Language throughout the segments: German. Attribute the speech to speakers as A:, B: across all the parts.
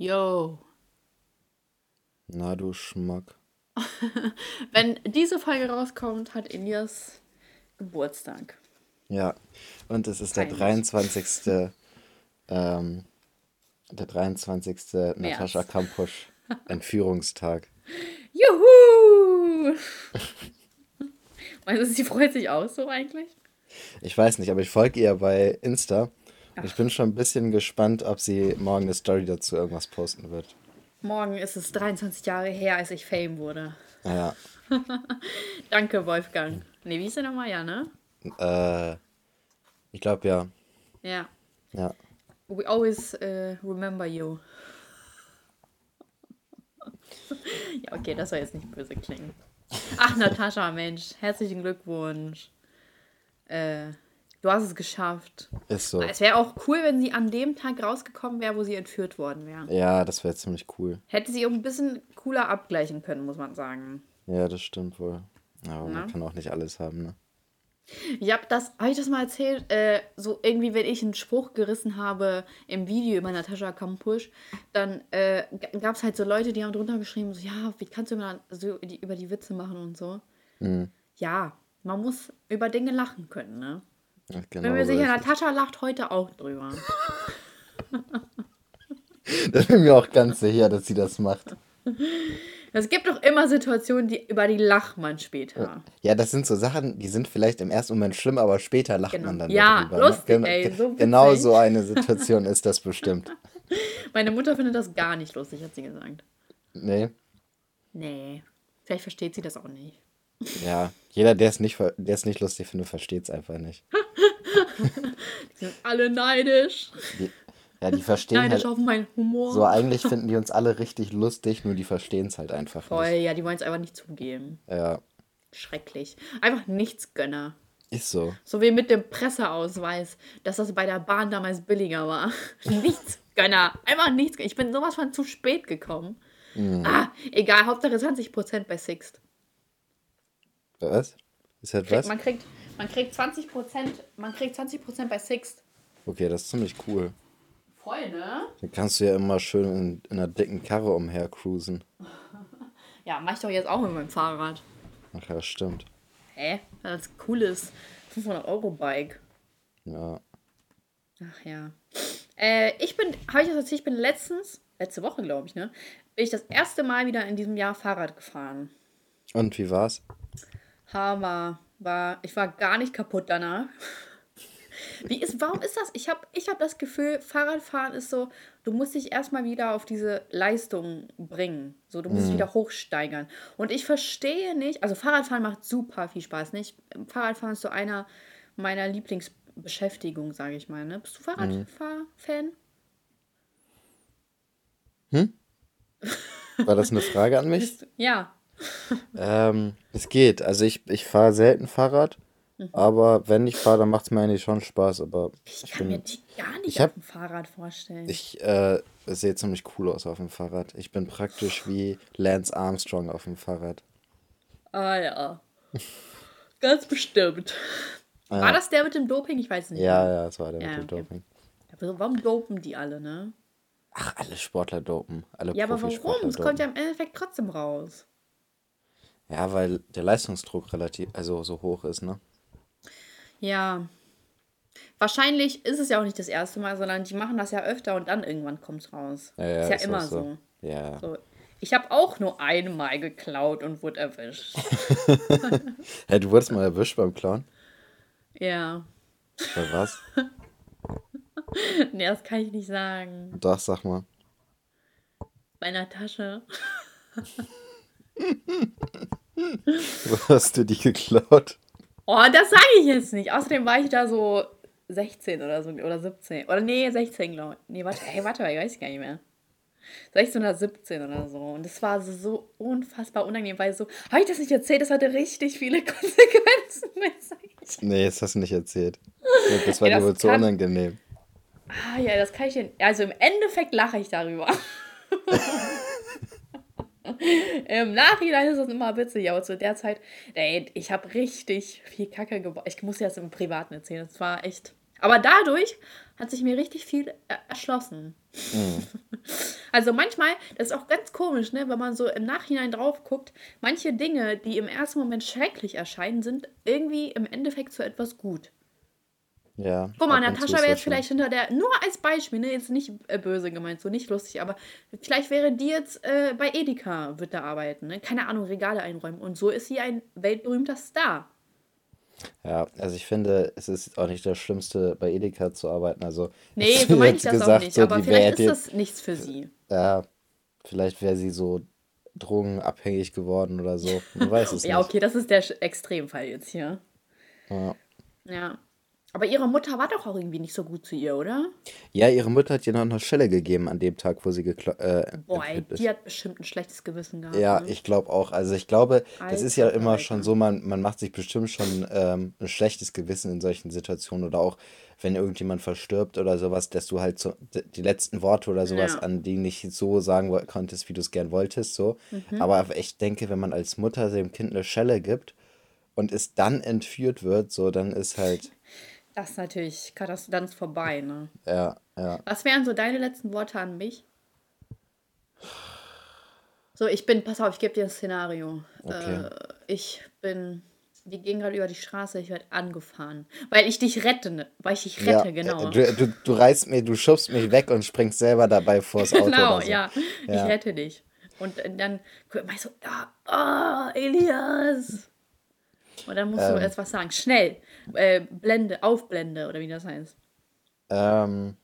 A: Yo.
B: Na du Schmack.
A: Wenn diese Folge rauskommt, hat Elias Geburtstag.
B: Ja, und es ist der
A: Peinlich.
B: 23. ähm, der 23. Natascha Kampusch Entführungstag.
A: Juhu! Meinst du, sie freut sich auch so eigentlich?
B: Ich weiß nicht, aber ich folge ihr bei Insta. Ich bin schon ein bisschen gespannt, ob sie morgen eine Story dazu irgendwas posten wird.
A: Morgen ist es 23 Jahre her, als ich Fame wurde.
B: Ja,
A: Danke, Wolfgang. Nee, wie ist der nochmal? Ja, ne?
B: äh, ich glaube ja.
A: Ja.
B: Ja.
A: We always äh, remember you. ja, okay, das soll jetzt nicht böse klingen. Ach, Natascha, Mensch, herzlichen Glückwunsch. Äh, du hast es geschafft.
B: Ist so.
A: Es wäre auch cool, wenn sie an dem Tag rausgekommen wäre, wo sie entführt worden wäre.
B: Ja, das wäre ziemlich cool.
A: Hätte sie auch ein bisschen cooler abgleichen können, muss man sagen.
B: Ja, das stimmt wohl. Aber
A: Na?
B: man kann auch nicht alles haben, ne?
A: Ich habe das, habe ich das mal erzählt? Äh, so irgendwie, wenn ich einen Spruch gerissen habe im Video über Natascha Kampusch, dann äh, gab es halt so Leute, die haben drunter geschrieben, so, ja, wie kannst du immer so über die Witze machen und so.
B: Mhm.
A: Ja, man muss über Dinge lachen können, ne?
B: Ja,
A: Bin
B: genau
A: mir
B: so
A: sicher,
B: ist es.
A: Natascha lacht heute auch drüber.
B: Da bin ich mir auch ganz sicher, dass sie das macht.
A: Es gibt doch immer Situationen, die, über die lacht man später.
B: Ja, das sind so Sachen, die sind vielleicht im ersten Moment schlimm, aber später lacht
A: Genau.
B: man dann
A: Ja,
B: darüber.
A: lustig,
B: ne?
A: ey, so
B: genau so eine Situation ist das bestimmt.
A: Meine Mutter findet das gar nicht lustig, hat sie gesagt.
B: Nee,
A: Nee, vielleicht versteht sie das auch nicht.
B: Ja. Jeder, der es nicht, der es nicht lustig findet, versteht es einfach nicht.
A: Die sind alle neidisch.
B: Die, ja, die verstehen
A: Neidisch
B: halt.
A: auf meinen Humor.
B: So, eigentlich finden die uns alle richtig lustig, nur die verstehen es halt einfach
A: Voll,
B: nicht.
A: ja, die wollen es einfach nicht zugeben.
B: Ja,
A: Schrecklich. Einfach Nichtsgönner.
B: ist so.
A: So wie mit dem Presseausweis, dass das bei der Bahn damals billiger war. Nichtsgönner. Einfach nichts. Ich bin sowas von zu spät gekommen.
B: Mhm.
A: Ah, egal, Hauptsache 20% bei Sixt.
B: Was? Ist halt
A: Kriegt,
B: was?
A: man, kriegt, man kriegt 20%, man kriegt 20% bei Sixt.
B: Okay, das ist ziemlich cool.
A: Voll, ne?
B: Dann kannst du ja immer schön in, in einer dicken Karre umher cruisen.
A: Ja, mach ich doch jetzt auch mit meinem Fahrrad.
B: Ach ja, stimmt.
A: Hä? Das ist ein cooles 500-Euro-Bike.
B: Ja.
A: Ach ja. Äh, ich bin, habe ich das erzählt, ich bin letztens, letzte Woche glaube ich, ne, bin ich das erste Mal wieder in diesem Jahr Fahrrad gefahren.
B: Und wie war's?
A: Hammer. War, ich war gar nicht kaputt danach. Wie ist, warum ist das? Ich habe ich hab das Gefühl, Fahrradfahren ist so, du musst dich erstmal wieder auf diese Leistung bringen. So, du musst dich wieder hochsteigern. Und ich verstehe nicht, also Fahrradfahren macht super viel Spaß. Nicht? Fahrradfahren ist so einer meiner Lieblingsbeschäftigungen, sage ich mal. Ne? Bist du Fahrradfahr-Fan?
B: War das eine Frage an mich?
A: Ja.
B: Ähm, es geht. Also ich, ich fahre selten Fahrrad, aber wenn ich fahre, dann macht es mir eigentlich schon Spaß. Aber
A: Ich
B: ich
A: kann mir
B: bin,
A: die gar nicht
B: ich hab-
A: auf dem Fahrrad vorstellen.
B: ich äh, sehe ziemlich cool aus auf dem Fahrrad. Ich bin praktisch wie Lance Armstrong auf dem Fahrrad.
A: Ah ja. Ganz bestimmt. War das der mit dem Doping? Ich weiß nicht.
B: Ja, ja, das war der
A: Ja,
B: mit dem
A: okay.
B: Doping.
A: Aber warum dopen die alle, ne?
B: Ach, alle Sportler dopen. Alle
A: Ja, aber warum? Es kommt ja im Endeffekt trotzdem raus.
B: Ja, weil der Leistungsdruck relativ, also so hoch ist, ne?
A: Ja. Wahrscheinlich ist es ja auch nicht das erste Mal, sondern die machen das ja öfter und dann irgendwann kommt es raus.
B: Ja, ja,
A: ist ja
B: ist
A: immer
B: so.
A: so.
B: Ja.
A: so. Ich habe auch nur einmal geklaut und wurde erwischt.
B: Hey, du wurdest mal erwischt beim Clown?
A: ja.
B: Bei was?
A: Nee, das kann ich nicht sagen.
B: Doch, sag mal.
A: Bei einer Tasche.
B: Wo hast du die geklaut?
A: Oh, das sage ich jetzt nicht. Außerdem war ich da so 16 oder so oder 17. Oder nee, 16, glaube ich. Nee, warte, hey, warte, ich weiß gar nicht mehr. 16 oder 17 oder so. Und das war so, unfassbar unangenehm, weil so, habe ich das nicht erzählt? Das hatte richtig viele Konsequenzen.
B: Nee, das hast du nicht erzählt. Das war
A: Ja,
B: dir wohl zu unangenehm.
A: Ah ja, das kann ich. Also im Endeffekt lache ich darüber. Im Nachhinein ist das immer witzig, aber zu der Zeit, ey, ich habe richtig viel Kacke gebaut. Ich muss dir das im Privaten erzählen. Das war echt Aber dadurch hat sich mir richtig viel erschlossen. Mhm. Also manchmal, das ist auch ganz komisch, ne, wenn man so im Nachhinein drauf guckt, manche Dinge, die im ersten Moment schrecklich erscheinen, sind irgendwie im Endeffekt zu etwas gut. Ja. Guck mal, Natascha wäre jetzt vielleicht hinter der, nur als Beispiel, ne, jetzt nicht äh, böse gemeint, so nicht lustig, aber vielleicht wäre die jetzt äh, bei Edeka, wird da arbeiten, ne? keine Ahnung, Regale einräumen. Und so ist sie ein weltberühmter Star.
B: Ja, also ich finde, es ist auch nicht das Schlimmste, bei Edeka zu arbeiten. Also, nee, so meine ich das gesagt, auch nicht, so, aber vielleicht ist das nichts für sie. Ja, vielleicht wäre sie so drogenabhängig geworden oder so. Man weiß
A: es ja, nicht. okay, das ist der Extremfall jetzt hier. Ja. Ja. Aber ihre Mutter war doch auch irgendwie nicht so gut zu ihr, oder?
B: Ja, ihre Mutter hat ihr noch eine Schelle gegeben an dem Tag, wo sie geklo- äh,
A: Boah, ey, die hat bestimmt ein schlechtes Gewissen
B: gehabt. Ja, ne? ich glaube auch. Also ich glaube, Alter, das ist ja immer Alter. schon so, man, man macht sich bestimmt schon ähm, ein schlechtes Gewissen in solchen Situationen oder auch, wenn irgendjemand verstirbt oder sowas, dass du halt so die letzten Worte oder sowas ja. an die nicht so sagen konntest, wie du es gern wolltest, so. Mhm. Aber ich denke, wenn man als Mutter dem Kind eine Schelle gibt und es dann entführt wird, so, dann ist halt...
A: Das ist natürlich, dann ist vorbei, ne?
B: Ja, ja.
A: Was wären so deine letzten Worte an mich? So, ich bin, pass auf, ich gebe dir ein Szenario. Okay. Äh, ich bin, wir gehen gerade über die Straße, ich werde angefahren. Weil ich dich rette, ne? weil ich dich rette, ja, genau.
B: Du, du, du reißt mir, du schubst mich weg und springst selber dabei vors Auto. genau,
A: so. ja. ja. Ich rette dich. Und dann meinst du, ah, oh, Elias. Und dann musst ähm, du erst was sagen. Schnell. Äh, Blende, Aufblende oder wie das heißt.
B: Ähm,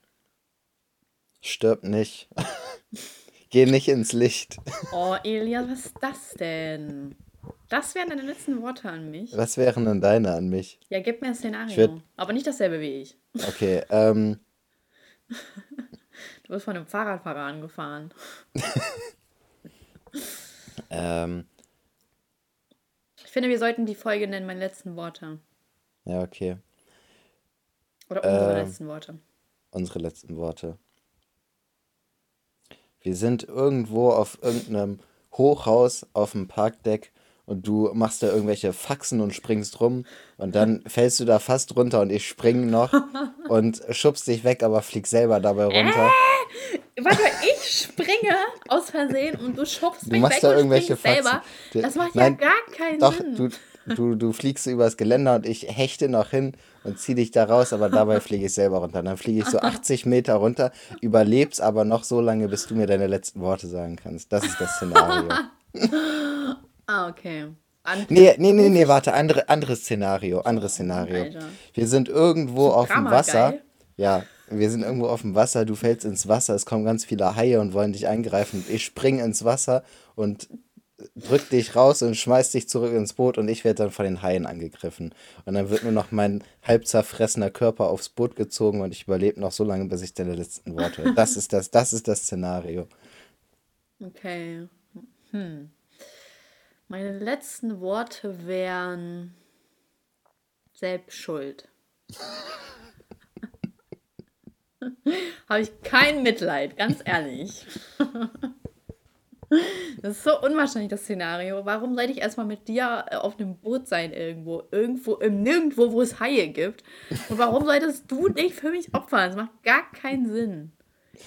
B: stirb nicht. Geh nicht ins Licht.
A: Oh, Elias, was ist das denn? Das wären deine letzten Worte an mich.
B: Was wären denn deine an mich?
A: Ja, gib mir ein Szenario. Würd... Aber nicht dasselbe wie ich.
B: Okay, ähm.
A: Du wirst von einem Fahrradfahrer angefahren.
B: ähm
A: finde, wir sollten die Folge nennen, meine letzten Worte.
B: Ja, okay.
A: Oder unsere äh, letzten Worte.
B: Unsere letzten Worte. Wir sind irgendwo auf irgendeinem Hochhaus auf dem Parkdeck und du machst da irgendwelche Faxen und springst rum und dann fällst du da fast runter und ich spring noch und schubst dich weg, aber flieg selber dabei runter.
A: Äh, warte, ich springe aus Versehen und du schubst du mich machst weg da irgendwelche Faxen. selber. Das macht Nein, ja gar keinen
B: doch,
A: Sinn.
B: Du, du, du fliegst übers Geländer und ich hechte noch hin und zieh dich da raus, aber dabei fliege ich selber runter. Dann fliege ich so 80 Meter runter, überlebst aber noch so lange, bis du mir deine letzten Worte sagen kannst. Das ist das Szenario.
A: Ah, okay.
B: Nee, nee, nee, nee, warte, andere, anderes Szenario, anderes Szenario. Alter. Wir sind irgendwo auf dem Wasser. Geil. Ja, wir sind irgendwo auf dem Wasser, du fällst ins Wasser, es kommen ganz viele Haie und wollen dich eingreifen. Ich spring ins Wasser und drück dich raus und schmeiß dich zurück ins Boot und ich werde dann von den Haien angegriffen. Und dann wird nur noch mein halb zerfressener Körper aufs Boot gezogen und ich überlebe noch so lange, bis ich deine letzten Worte. Das ist das, das ist das Szenario.
A: Okay. Hm. Meine letzten Worte wären Selbstschuld. Habe ich kein Mitleid, ganz ehrlich. Das ist so unwahrscheinlich, das Szenario. Warum sollte ich erstmal mit dir äh, auf einem Boot sein irgendwo? Irgendwo, im Nirgendwo, wo es Haie gibt. Und warum solltest du dich für mich opfern? Das macht gar keinen Sinn.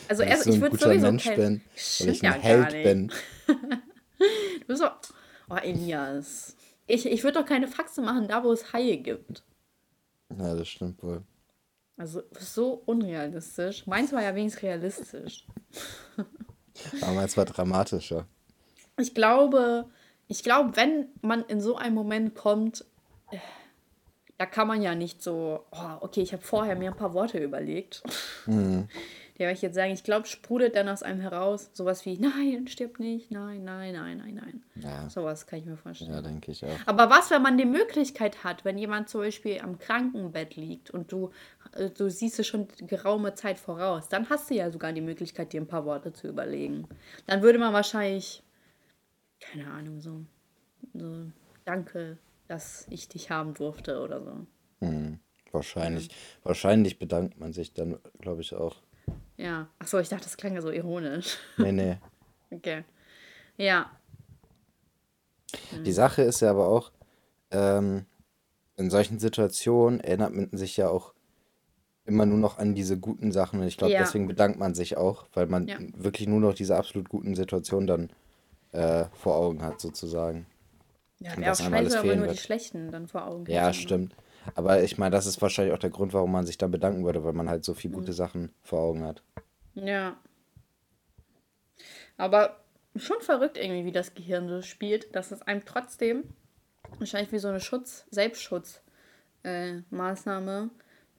A: Also erst, so ich würde sowieso Mensch kein, bin, weil ich ein ja Held bin. du bist so, Oh, Elias. Ich, ich würde doch keine Faxe machen, da wo es Haie gibt.
B: Ja, das stimmt wohl.
A: Also so unrealistisch. Meins war ja wenigstens realistisch.
B: Aber meins war dramatischer.
A: Ich glaube, ich glaube, wenn man in so einen Moment kommt, äh, da kann man ja nicht so, oh, okay, ich habe vorher mir ein paar Worte überlegt. Mhm der ich jetzt sagen, ich glaube, sprudelt dann aus einem heraus sowas wie, nein, stirbt nicht, nein, nein, nein, nein, nein. Ja. Sowas kann ich mir vorstellen.
B: Ja, denke ich auch.
A: Aber was, wenn man die Möglichkeit hat, wenn jemand zum Beispiel am Krankenbett liegt und du, äh, du siehst es schon geraume Zeit voraus, dann hast du ja sogar die Möglichkeit, dir ein paar Worte zu überlegen. Dann würde man wahrscheinlich, keine Ahnung, so, so danke, dass ich dich haben durfte oder so.
B: Hm, wahrscheinlich. Ja. Wahrscheinlich bedankt man sich dann, glaube ich, auch.
A: Ja. Achso, ich dachte, das klang ja so ironisch.
B: Nee, nee.
A: okay. Ja.
B: Die Sache ist ja aber auch, ähm, in solchen Situationen erinnert man sich ja auch immer nur noch an diese guten Sachen. Und ich glaube,
A: Ja,
B: deswegen bedankt man sich auch, weil man
A: ja,
B: wirklich nur noch diese absolut guten Situationen dann äh, vor Augen hat, sozusagen.
A: ja. Wäre auch scheiße, wenn man nur die
B: wird.
A: schlechten dann vor Augen
B: Ja,
A: hätte. Ne?
B: Aber ich meine, das ist wahrscheinlich auch der Grund, warum man sich dann bedanken würde, weil man halt so viele gute
A: Mhm.
B: Sachen vor Augen hat.
A: Ja, aber schon verrückt irgendwie, wie das Gehirn so spielt, dass es einem trotzdem wahrscheinlich wie so eine Schutz, Selbstschutz äh,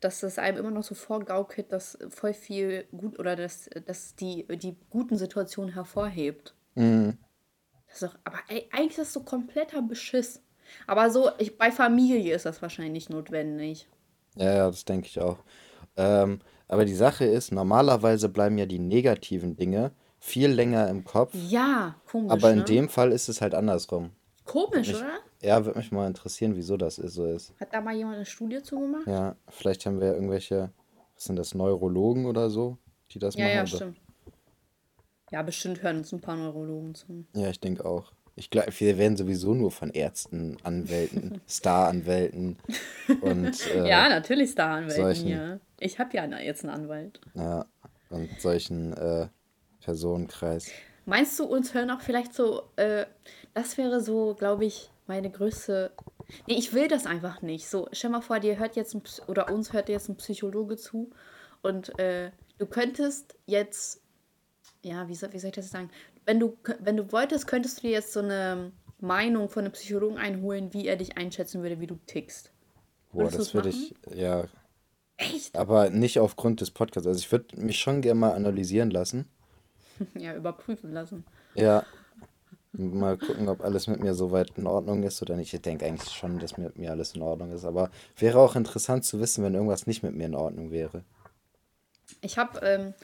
A: dass es einem immer noch so vorgaukelt, dass voll viel gut oder dass, dass die, die guten Situationen hervorhebt.
B: Mhm.
A: Das ist doch, aber ey, eigentlich ist das so kompletter Beschiss. Aber so, ich, bei Familie ist das wahrscheinlich notwendig.
B: Ja, ja, das denke ich auch. Ähm, aber die Sache ist, normalerweise bleiben ja die negativen Dinge viel länger im Kopf,
A: Ja, komisch,
B: aber in
A: ne?
B: dem Fall ist es halt andersrum.
A: Komisch,
B: mich,
A: oder?
B: ja, würde mich mal interessieren, wieso das ist, so ist.
A: Hat da mal jemand eine Studie zugemacht?
B: Ja, vielleicht haben wir ja irgendwelche, was sind das, Neurologen oder so, die das
A: Ja,
B: machen.
A: ja, stimmt. Ja, bestimmt hören uns ein paar Neurologen zu.
B: Ja, ich denke auch. Ich glaube, wir werden sowieso nur von Ärzten, Anwälten, Staranwälten und äh,
A: Ja, natürlich Staranwälten
B: solchen,
A: hier. Ich habe ja jetzt einen Anwalt.
B: ja, und solchen äh, Personenkreis.
A: Meinst du, uns hören auch vielleicht so, äh, das wäre so, glaube ich, meine größte. Nee, ich will das einfach nicht. So, stell mal vor, dir hört jetzt ein, oder uns hört jetzt ein Psychologe zu und äh, du könntest jetzt, ja, wie soll, wie soll ich das sagen? Wenn du, wenn du wolltest, könntest du dir jetzt so eine Meinung von einem Psychologen einholen, wie er dich einschätzen würde, wie du tickst.
B: Boah,
A: Würdest
B: das würde ich, ja,
A: Echt?
B: aber nicht aufgrund des Podcasts. Also ich würde mich schon gerne mal analysieren lassen.
A: Ja, überprüfen lassen.
B: Ja, mal gucken, ob alles mit mir soweit in Ordnung ist oder nicht. Ich denke eigentlich schon, dass mit mir alles in Ordnung ist, aber wäre auch interessant zu wissen, wenn irgendwas nicht mit mir in Ordnung wäre.
A: Ich habe, ähm,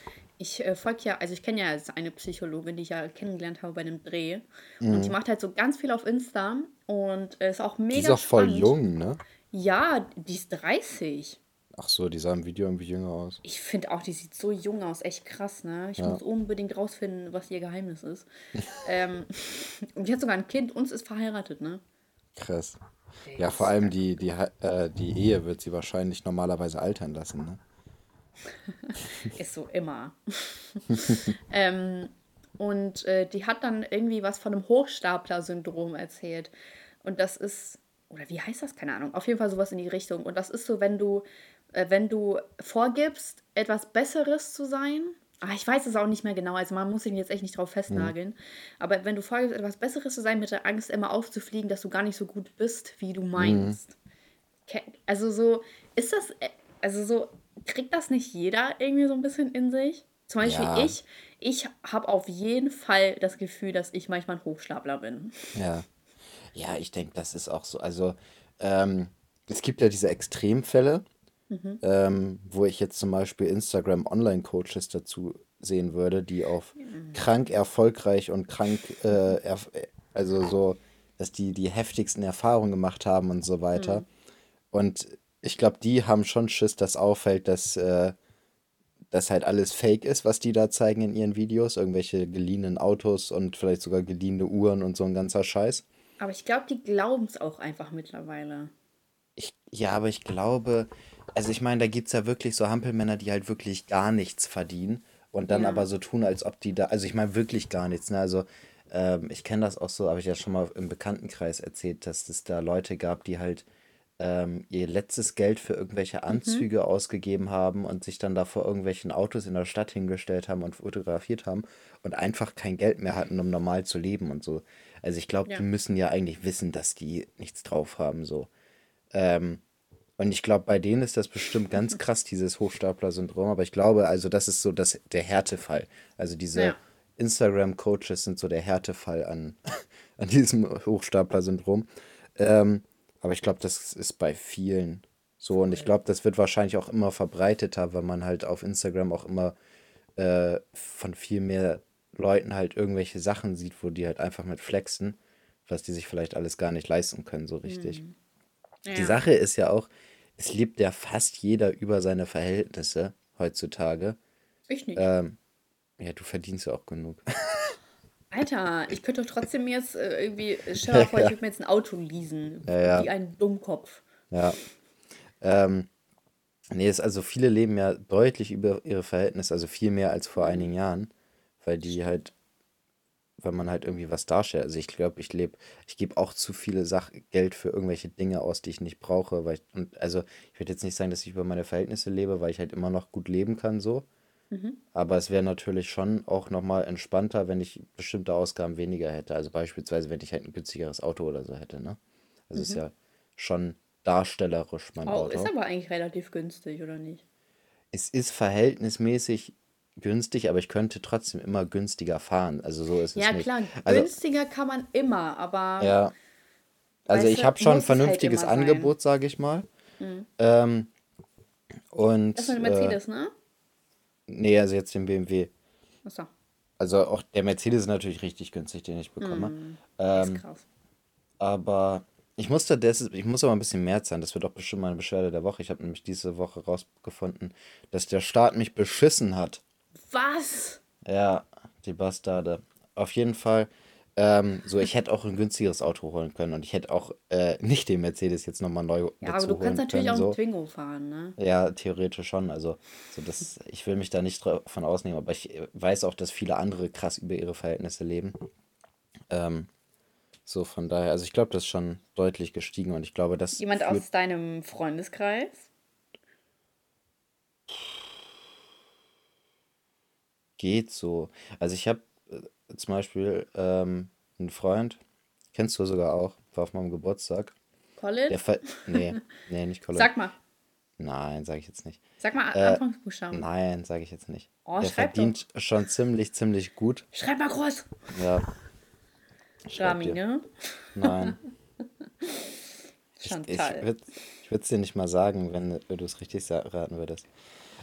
A: ich äh, folge ja, also ich kenne ja jetzt eine Psychologin, die ich ja kennengelernt habe bei einem Dreh. Und die macht halt so ganz viel auf Insta und äh, ist auch
B: Die ist
A: mega
B: auch voll
A: spannend.
B: jung, ne?
A: Ja, die ist 30.
B: Ach so, die sah im Video irgendwie jünger aus.
A: Ich finde auch, die sieht so jung aus, echt krass, ne? Ich
B: Ja,
A: muss unbedingt rausfinden, was ihr Geheimnis ist. ähm, und die hat sogar ein Kind und ist verheiratet, ne?
B: krass. Ja, vor allem die, die, äh, die Ehe wird sie wahrscheinlich normalerweise altern lassen, ne?
A: Ist so immer. ähm, und äh, die hat dann irgendwie was von einem Hochstapler-Syndrom erzählt. Und das ist, oder wie heißt das? Keine Ahnung. Auf jeden Fall sowas in die Richtung. Und das ist so, wenn du, äh, wenn du vorgibst, etwas Besseres zu sein. Ah, ich weiß es auch nicht mehr genau, also man muss sich jetzt echt nicht drauf
B: Mhm.
A: festnageln. Aber wenn du vorgibst, etwas Besseres zu sein, mit der Angst immer aufzufliegen, dass du gar nicht so gut bist, wie du
B: Mhm.
A: meinst. Ke- Also so, ist das, äh, also so, kriegt das nicht jeder irgendwie so ein bisschen in sich? Zum Beispiel
B: Ja,
A: ich, ich habe auf jeden Fall das Gefühl, dass ich manchmal ein Hochstapler bin.
B: ja. Ja, ich denke, das ist auch so. Also, ähm, es gibt ja diese Extremfälle, ähm, wo ich jetzt zum Beispiel Instagram Online-Coaches dazu sehen würde, die auf krank erfolgreich und krank, äh, erf also so, dass die die heftigsten Erfahrungen gemacht haben und so weiter. Und ich glaube, die haben schon Schiss, dass auffällt, dass äh, das halt alles fake ist, was die da zeigen in ihren Videos. Irgendwelche geliehenen Autos und vielleicht sogar geliehene Uhren und so ein ganzer Scheiß.
A: Aber ich glaube, die glauben es auch einfach mittlerweile.
B: Ich, ja, aber ich glaube, also ich meine, da gibt es ja wirklich so Hampelmänner, die halt wirklich gar nichts verdienen und dann aber
A: Ja.
B: so tun, als ob die da, also ich meine wirklich gar nichts, ne? Also ähm, ich kenne das auch so, habe ich ja schon mal im Bekanntenkreis erzählt, dass es da Leute gab, die halt ähm, ihr letztes Geld für irgendwelche Anzüge ausgegeben haben und sich dann da vor irgendwelchen Autos in der Stadt hingestellt haben und fotografiert haben und einfach kein Geld mehr hatten, um normal zu leben und so. Also ich glaube, die
A: Ja.
B: müssen ja eigentlich wissen, dass die nichts drauf haben, so. Ähm, und ich glaube, bei denen ist das bestimmt ganz krass, dieses Hochstapler-Syndrom. Aber ich glaube, also das ist so das, der Härtefall. Also diese
A: Ja.
B: Instagram-Coaches sind so der Härtefall an, an diesem Hochstapler-Syndrom. Ähm, aber ich glaube, das ist bei vielen so. Und ich glaube, das wird wahrscheinlich auch immer verbreiteter, weil man halt auf Instagram auch immer äh, von viel mehr Leuten halt irgendwelche Sachen sieht, wo die halt einfach mit flexen, was die sich vielleicht alles gar nicht leisten können, so richtig. Die
A: Ja.
B: Sache ist ja auch, es lebt ja fast jeder über seine Verhältnisse heutzutage.
A: Ich nicht.
B: Ähm, ja, du verdienst ja auch genug.
A: Alter, ich könnte doch trotzdem jetzt äh, irgendwie, stell dir mal vor, ich würde mir jetzt ein Auto leasen.
B: Ja, ja,
A: Wie ein Dummkopf.
B: ja. Ähm, Nee, ist also viele leben ja deutlich über ihre Verhältnisse, also viel mehr als vor einigen Jahren, weil die halt, weil man halt irgendwie was darstellt. Also ich glaube, ich lebe, ich gebe auch zu viele Sach Geld für irgendwelche Dinge aus, die ich nicht brauche, weil ich, und also ich würde jetzt nicht sagen, dass ich über meine Verhältnisse lebe, weil ich halt immer noch gut leben kann so.
A: Mhm.
B: Aber es wäre natürlich schon auch nochmal entspannter, wenn ich bestimmte Ausgaben weniger hätte. Also beispielsweise, wenn ich halt ein günstigeres Auto oder so hätte, ne? Also ist
A: Mhm.
B: ja schon darstellerisch mein
A: Oh, ist
B: Auto.
A: aber eigentlich relativ günstig, oder nicht?
B: Es ist verhältnismäßig günstig, aber ich könnte trotzdem immer günstiger fahren. Also so ist es
A: Ja,
B: nicht.
A: klar,
B: Also,
A: günstiger kann man immer, aber
B: ja, also ich habe schon ein
A: es halt
B: vernünftiges
A: sein.
B: Angebot, sage ich mal.
A: Mhm.
B: Ähm,
A: Das ist eine
B: und äh,
A: Mercedes, ne?
B: Nee, also jetzt den BMW.
A: Achso.
B: Also auch der Mercedes ist natürlich richtig günstig, den ich bekomme.
A: Ist
B: Ähm,
A: krass.
B: aber ich musste das, ich muss aber ein bisschen mehr zahlen. Das wird auch bestimmt meine Beschwerde der Woche. Ich habe nämlich diese Woche rausgefunden, dass der Staat mich beschissen hat.
A: Was?
B: Ja, die Bastarde. Auf jeden Fall. Ähm, so, ich hätte auch ein günstigeres Auto holen können und ich hätte auch äh, nicht den Mercedes jetzt nochmal neu
A: Ja, aber du kannst natürlich
B: können.
A: auch einen
B: So.
A: Twingo fahren, ne?
B: Ja, theoretisch schon. Also, so das, ich will mich da nicht davon ausnehmen, aber ich äh, weiß auch, dass viele andere krass über ihre Verhältnisse leben. Ähm, so von daher, also ich glaube, das ist schon deutlich gestiegen und ich glaube, das
A: Jemand aus deinem Freundeskreis?
B: geht so. Also ich habe zum Beispiel ähm, einen Freund, kennst du sogar auch, war auf meinem Geburtstag.
A: Colin?
B: Der ver nee, nee, nicht Colin.
A: Sag mal.
B: Nein, sage ich jetzt nicht.
A: Sag mal
B: Äh,
A: Anfangsbuchstaben.
B: nein, sage ich jetzt nicht.
A: Oh,
B: Der
A: schreib doch.
B: verdient schon ziemlich, ziemlich gut.
A: Schreib mal groß.
B: Ja,
A: Rami, ne?
B: Nein. Ich, ich
A: Chantal.
B: würde es dir nicht mal sagen, wenn du es richtig raten würdest.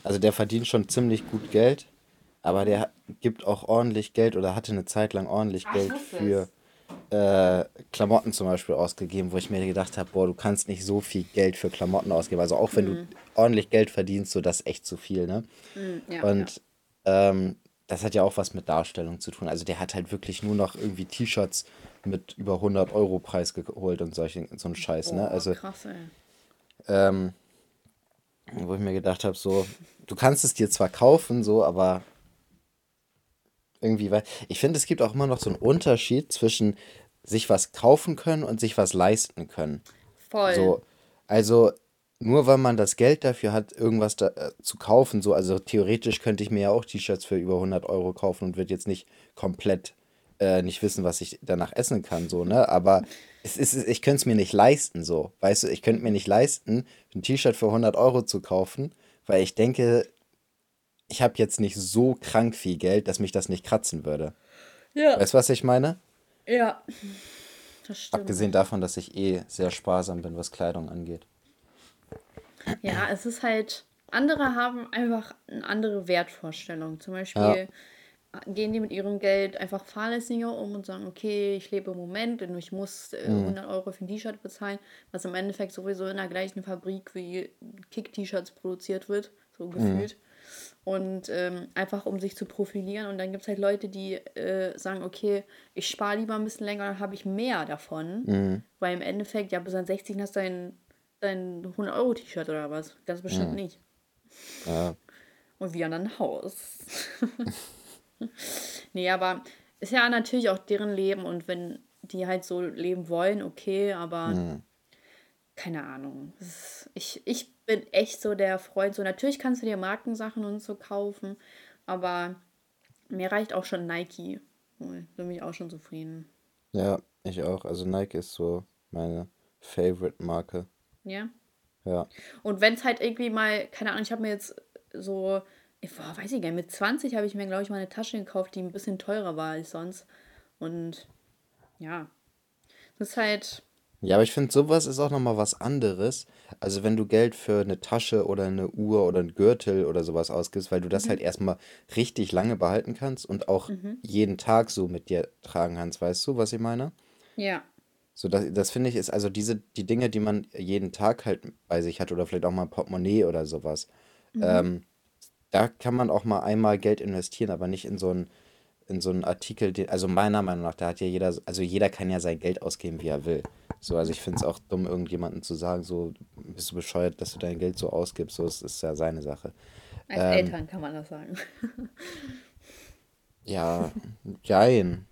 B: Also der verdient schon ziemlich gut Geld, aber der hat- gibt auch ordentlich Geld oder hatte eine Zeit lang ordentlich
A: ich
B: Geld für äh, Klamotten zum Beispiel ausgegeben, wo ich mir gedacht habe, boah, du kannst nicht so viel Geld für Klamotten ausgeben. Also auch wenn du ordentlich Geld verdienst, so das ist echt zu viel, ne?
A: Hm, ja, ja.
B: Und ähm, das hat ja auch was mit Darstellung zu tun. Also der hat halt wirklich nur noch irgendwie T-Shirts mit über 100 Euro Preis geholt und solchen, so ein Scheiß, ne?
A: Boah,
B: Also,
A: krass, ey.
B: ähm, wo ich mir gedacht habe, so, du kannst es dir zwar kaufen, so, aber irgendwie, weil ich finde, es gibt auch immer noch so einen Unterschied zwischen sich was kaufen können und sich was leisten können.
A: Voll.
B: So, also nur weil man das Geld dafür hat, irgendwas da, äh, zu kaufen, so, also theoretisch könnte ich mir ja auch T-Shirts für über 100 Euro kaufen und würde jetzt nicht komplett äh, nicht wissen, was ich danach essen kann, so, ne? Aber es ist, ich könnte es mir nicht leisten, so, weißt du, ich könnte mir nicht leisten, ein T-Shirt für 100 Euro zu kaufen, weil ich denke, ich habe jetzt nicht so krank viel Geld, dass mich das nicht kratzen würde.
A: Ja.
B: Weißt du, was ich meine?
A: Ja. Das stimmt.
B: Abgesehen davon, dass ich eh sehr sparsam bin, was Kleidung angeht.
A: Ja, es ist halt, andere haben einfach eine andere Wertvorstellung. Zum Beispiel
B: Ja.
A: gehen die mit ihrem Geld einfach fahrlässiger um und sagen, okay, ich lebe im Moment und ich muss äh,
B: Mhm.
A: 100 Euro für ein T-Shirt bezahlen, was im Endeffekt sowieso in der gleichen Fabrik wie Kick-T-Shirts produziert wird, so
B: Mhm.
A: Und ähm, einfach um sich zu profilieren. Und dann gibt es halt Leute, die äh, sagen, okay, ich spare lieber ein bisschen länger, dann habe ich mehr davon.
B: Mhm.
A: Weil im Endeffekt, ja, bis an 60 hast du dein, dein 100-Euro-T-Shirt oder was. Ganz bestimmt nicht.
B: Ja.
A: Und wir an ein Haus. nee, aber ist ja natürlich auch deren Leben und wenn die halt so leben wollen, okay, aber
B: Mhm.
A: Keine Ahnung. Ich, ich bin echt so der Freund, so natürlich kannst du dir Markensachen und so kaufen, aber mir reicht auch schon Nike. Da bin ich auch schon zufrieden.
B: Ja, ich auch. Also Nike ist so meine Favorite-Marke.
A: Ja.
B: Ja.
A: Und wenn es halt irgendwie mal, keine Ahnung, ich habe mir jetzt so, ich war, weiß ich gar nicht, mit 20 habe ich mir, glaube ich, mal eine Tasche gekauft, die ein bisschen teurer war als sonst. Und ja, das ist halt,
B: Ja, aber ich finde, sowas ist auch nochmal was anderes. Also wenn du Geld für eine Tasche oder eine Uhr oder einen Gürtel oder sowas ausgibst, weil du das halt erstmal richtig lange behalten kannst und auch jeden Tag so mit dir tragen kannst. Weißt du, was ich meine?
A: ja,
B: So, das, das finde ich ist also diese, die Dinge, die man jeden Tag halt bei sich hat oder vielleicht auch mal ein Portemonnaie oder sowas. Ähm, da kann man auch mal einmal Geld investieren, aber nicht in so einen, in so einen Artikel, den, also meiner Meinung nach, da hat ja jeder, also jeder kann ja sein Geld ausgeben, wie er will. So, also ich finde es auch dumm, irgendjemandem zu sagen, so, bist du bescheuert, dass du dein Geld so ausgibst. So, es ist ja seine Sache.
A: Als ähm, Eltern kann man das sagen.
B: ja, jein.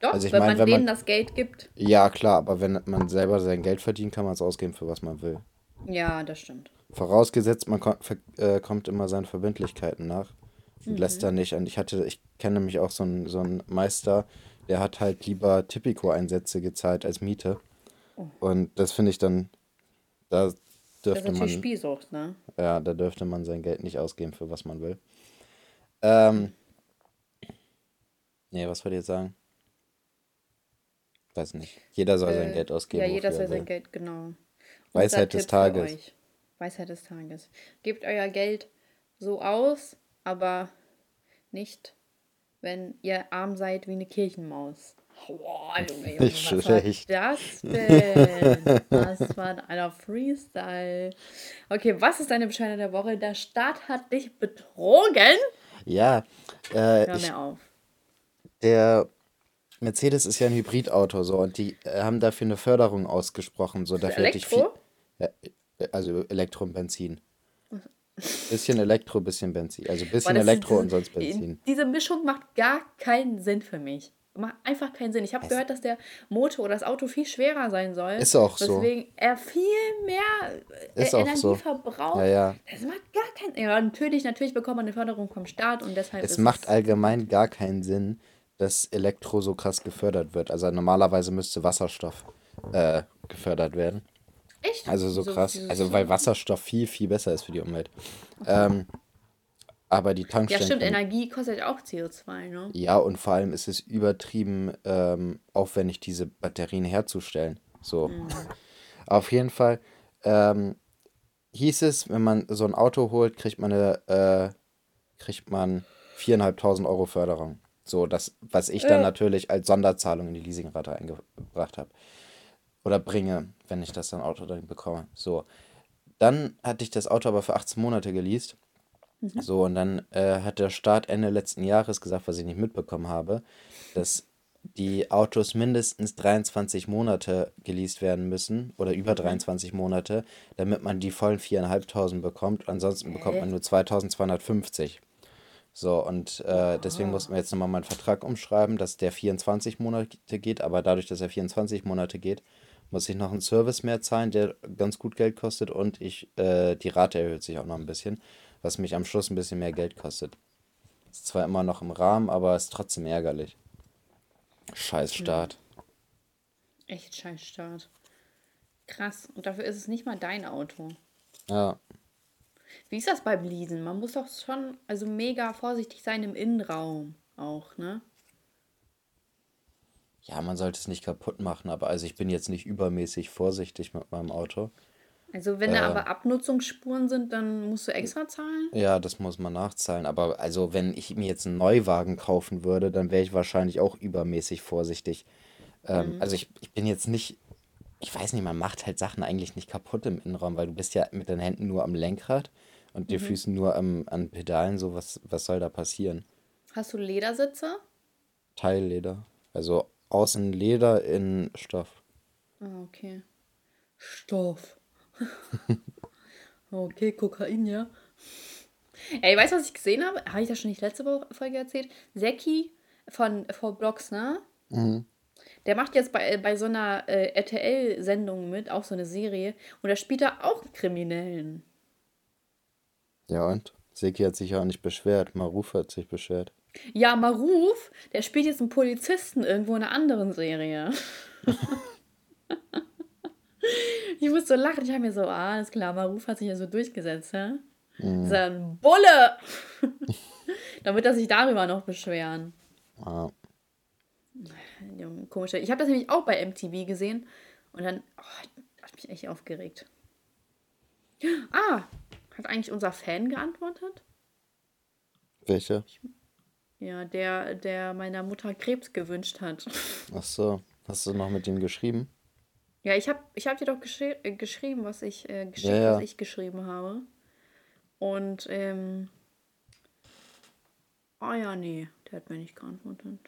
A: Doch, also ich wenn mein, man wenn denen man, das Geld gibt.
B: Ja, klar, aber wenn man selber sein Geld verdient, kann man es ausgeben, für was man will.
A: Ja, das stimmt.
B: Vorausgesetzt, man kommt, äh, kommt immer seinen Verbindlichkeiten nach und mhm. lässt da nicht. Und ich hatte, ich kenne nämlich auch so einen, so einen Meister, der hat halt lieber Tipico-Einsätze gezahlt als Miete. Und das finde ich dann, da dürfte das ist man. Spielsucht, ne? Ja, da dürfte man sein Geld nicht ausgeben, für was man will. Ähm. Nee, was wollt ihr jetzt sagen? Weiß nicht. Jeder soll äh, sein Geld ausgeben. Ja, jeder soll sein Geld, genau.
A: Weisheit des Tages. Weisheit des Tages. Gebt euer Geld so aus, aber nicht, wenn ihr arm seid wie eine Kirchenmaus. Boah, Junge, Junge, was schlecht. war das denn? Das war einer Freestyle. Okay, was ist deine Bescheidung der Woche? Der Staat hat dich betrogen?
B: Ja. Äh, Hör mir auf. Der Mercedes ist ja ein Hybridauto so und die äh, haben dafür eine Förderung ausgesprochen. So, dafür Elektro? Viel, ja, also Elektro und Benzin. Bisschen Elektro, bisschen Benzin. Also bisschen Elektro
A: ist, und sonst Benzin. Diese Mischung macht gar keinen Sinn für mich. Macht einfach keinen Sinn. Ich habe gehört, dass der Motor oder das Auto viel schwerer sein soll. Ist auch so. Deswegen er viel mehr äh, ist Energie so. verbraucht. Ja, ja. Das macht gar keinen Sinn. Ja, natürlich, natürlich bekommt man eine Förderung vom Staat und deshalb.
B: Es macht allgemein gar keinen Sinn, dass Elektro so krass gefördert wird. Also normalerweise müsste Wasserstoff äh, gefördert werden. Echt? Also so, krass. Also weil Wasserstoff viel, viel besser ist für die Umwelt. Okay. Ähm, aber die Tankstellen.
A: Ja, stimmt, Energie kostet auch CO2, ne?
B: Ja, und vor allem ist es übertrieben ähm, aufwendig, diese Batterien herzustellen. So. Mhm. Auf jeden Fall ähm, hieß es, wenn man so ein Auto holt, kriegt man eine, äh, kriegt man 4.500 Euro Förderung. So, das, was ich dann äh. natürlich als Sonderzahlung in die Leasingrate eingebracht habe. Oder bringe, wenn ich das dann Auto dann bekomme. So. Dann hatte ich das Auto aber für 18 Monate geleast. Mhm. So, und dann äh, hat der Staat Ende letzten Jahres gesagt, was ich nicht mitbekommen habe, dass die Autos mindestens 23 Monate geleast werden müssen oder über 23 mhm. Monate, damit man die vollen 4.500 bekommt. Ansonsten bekommt man nur 2.250. So, und äh, deswegen mussten wir jetzt nochmal meinen Vertrag umschreiben, dass der 24 Monate geht, aber dadurch, dass er 24 Monate geht, muss ich noch einen Service mehr zahlen, der ganz gut Geld kostet und ich, äh, die Rate erhöht sich auch noch ein bisschen, was mich am Schluss ein bisschen mehr Geld kostet. Ist zwar immer noch im Rahmen, aber ist trotzdem ärgerlich. Scheiß hm. Start.
A: Echt scheiß Start. Krass. Und dafür ist es nicht mal dein Auto.
B: Ja.
A: Wie ist das beim Leasen? Man muss doch schon also mega vorsichtig sein im Innenraum auch, ne?
B: Ja, man sollte es nicht kaputt machen, aber also ich bin jetzt nicht übermäßig vorsichtig mit meinem Auto.
A: Also wenn äh, da aber Abnutzungsspuren sind, dann musst du extra zahlen?
B: Ja, das muss man nachzahlen. Aber also wenn ich mir jetzt einen Neuwagen kaufen würde, dann wäre ich wahrscheinlich auch übermäßig vorsichtig. Ähm, mhm. Also ich, ich bin jetzt nicht, ich weiß nicht, man macht halt Sachen eigentlich nicht kaputt im Innenraum, weil du bist ja mit den Händen nur am Lenkrad und die mhm. Füßen nur am, an Pedalen. So, was, was soll da passieren?
A: Hast du Ledersitze?
B: Teilleder. Also außen Leder, in Stoff.
A: Ah, okay. Stoff. okay, Kokain, ja. Ey, weißt du, was ich gesehen habe? Habe ich das schon nicht letzte Folge erzählt? Seki von Four Blocks, ne? Mhm. Der macht jetzt bei, bei so einer äh, RTL-Sendung mit, auch so eine Serie. Und da spielt er auch Kriminellen.
B: Ja, und? Seki hat sich ja auch nicht beschwert. Maruf hat sich beschwert.
A: Ja, Maruf, der spielt jetzt einen Polizisten irgendwo in einer anderen Serie. ich muss so lachen. Ich habe mir so, ah, alles klar, Maruf hat sich ja so durchgesetzt, hä? Mhm. ist ja ein Bulle! Dann wird er sich darüber noch beschweren. Ja. Komisch. Ich habe das nämlich auch bei MTV gesehen und dann oh, hat mich echt aufgeregt. Ah, hat eigentlich unser Fan geantwortet?
B: Welcher?
A: Ja, der, der meiner Mutter Krebs gewünscht hat.
B: Ach so, hast du noch mit ihm geschrieben?
A: Ja, ich habe ich hab dir doch geschri äh, geschrieben, was ich äh, geschickt, ja, ja. was ich geschrieben habe. Und ähm, oh ja, nee, der hat mir nicht geantwortet.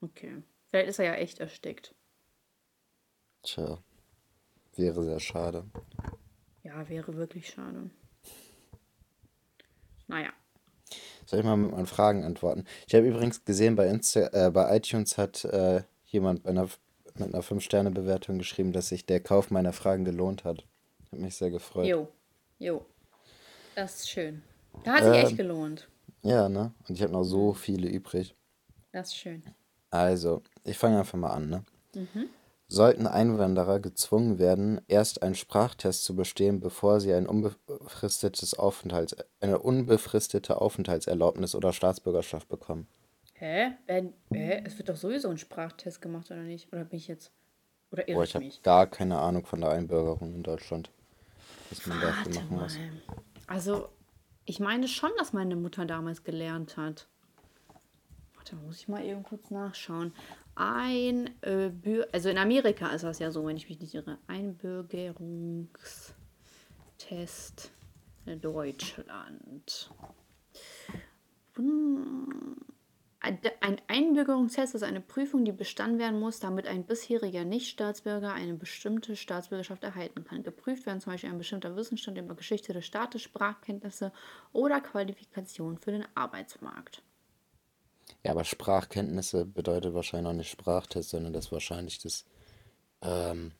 A: Okay. Vielleicht ist er ja echt erstickt.
B: Tja, wäre sehr schade.
A: Ja, wäre wirklich schade. Naja.
B: Soll ich mal mit meinen Fragen antworten? Ich habe übrigens gesehen, bei, Insta äh, bei iTunes hat äh, jemand bei einer, mit einer 5-Sterne-Bewertung geschrieben, dass sich der Kauf meiner Fragen gelohnt hat. Hat mich sehr gefreut.
A: Jo, jo. Das ist schön. Da hat sich
B: Ähm,
A: echt gelohnt.
B: ja, ne? Und ich habe noch so viele übrig.
A: Das ist schön.
B: Also, ich fange einfach mal an, ne? Sollten Einwanderer gezwungen werden, erst einen Sprachtest zu bestehen, bevor sie ein unbefristetes Aufenthalts eine unbefristete Aufenthaltserlaubnis oder Staatsbürgerschaft bekommen?
A: Hä? Werden, hä? Es wird doch sowieso ein Sprachtest gemacht, oder nicht? Oder bin ich jetzt. Oder irre
B: Boah,
A: ich
B: ich habe
A: mich?
B: gar keine Ahnung von der Einbürgerung in Deutschland, was man dafür
A: Warte
B: machen
A: mal.
B: muss.
A: Also, ich meine schon, dass meine Mutter damals gelernt hat. Warte, muss ich mal eben kurz nachschauen. Ein, äh, also in Amerika ist das ja so, wenn ich mich nicht irre. Einbürgerungstest Deutschland. Hm. Ein ein Einbürgerungstest ist eine Prüfung, die bestanden werden muss, damit ein bisheriger Nichtstaatsbürger eine bestimmte Staatsbürgerschaft erhalten kann. Geprüft werden zum Beispiel ein bestimmter Wissensstand über Geschichte des Staates, Sprachkenntnisse oder Qualifikation für den Arbeitsmarkt.
B: Ja, aber Sprachkenntnisse bedeutet wahrscheinlich auch nicht Sprachtest, sondern das ist wahrscheinlich das ähm,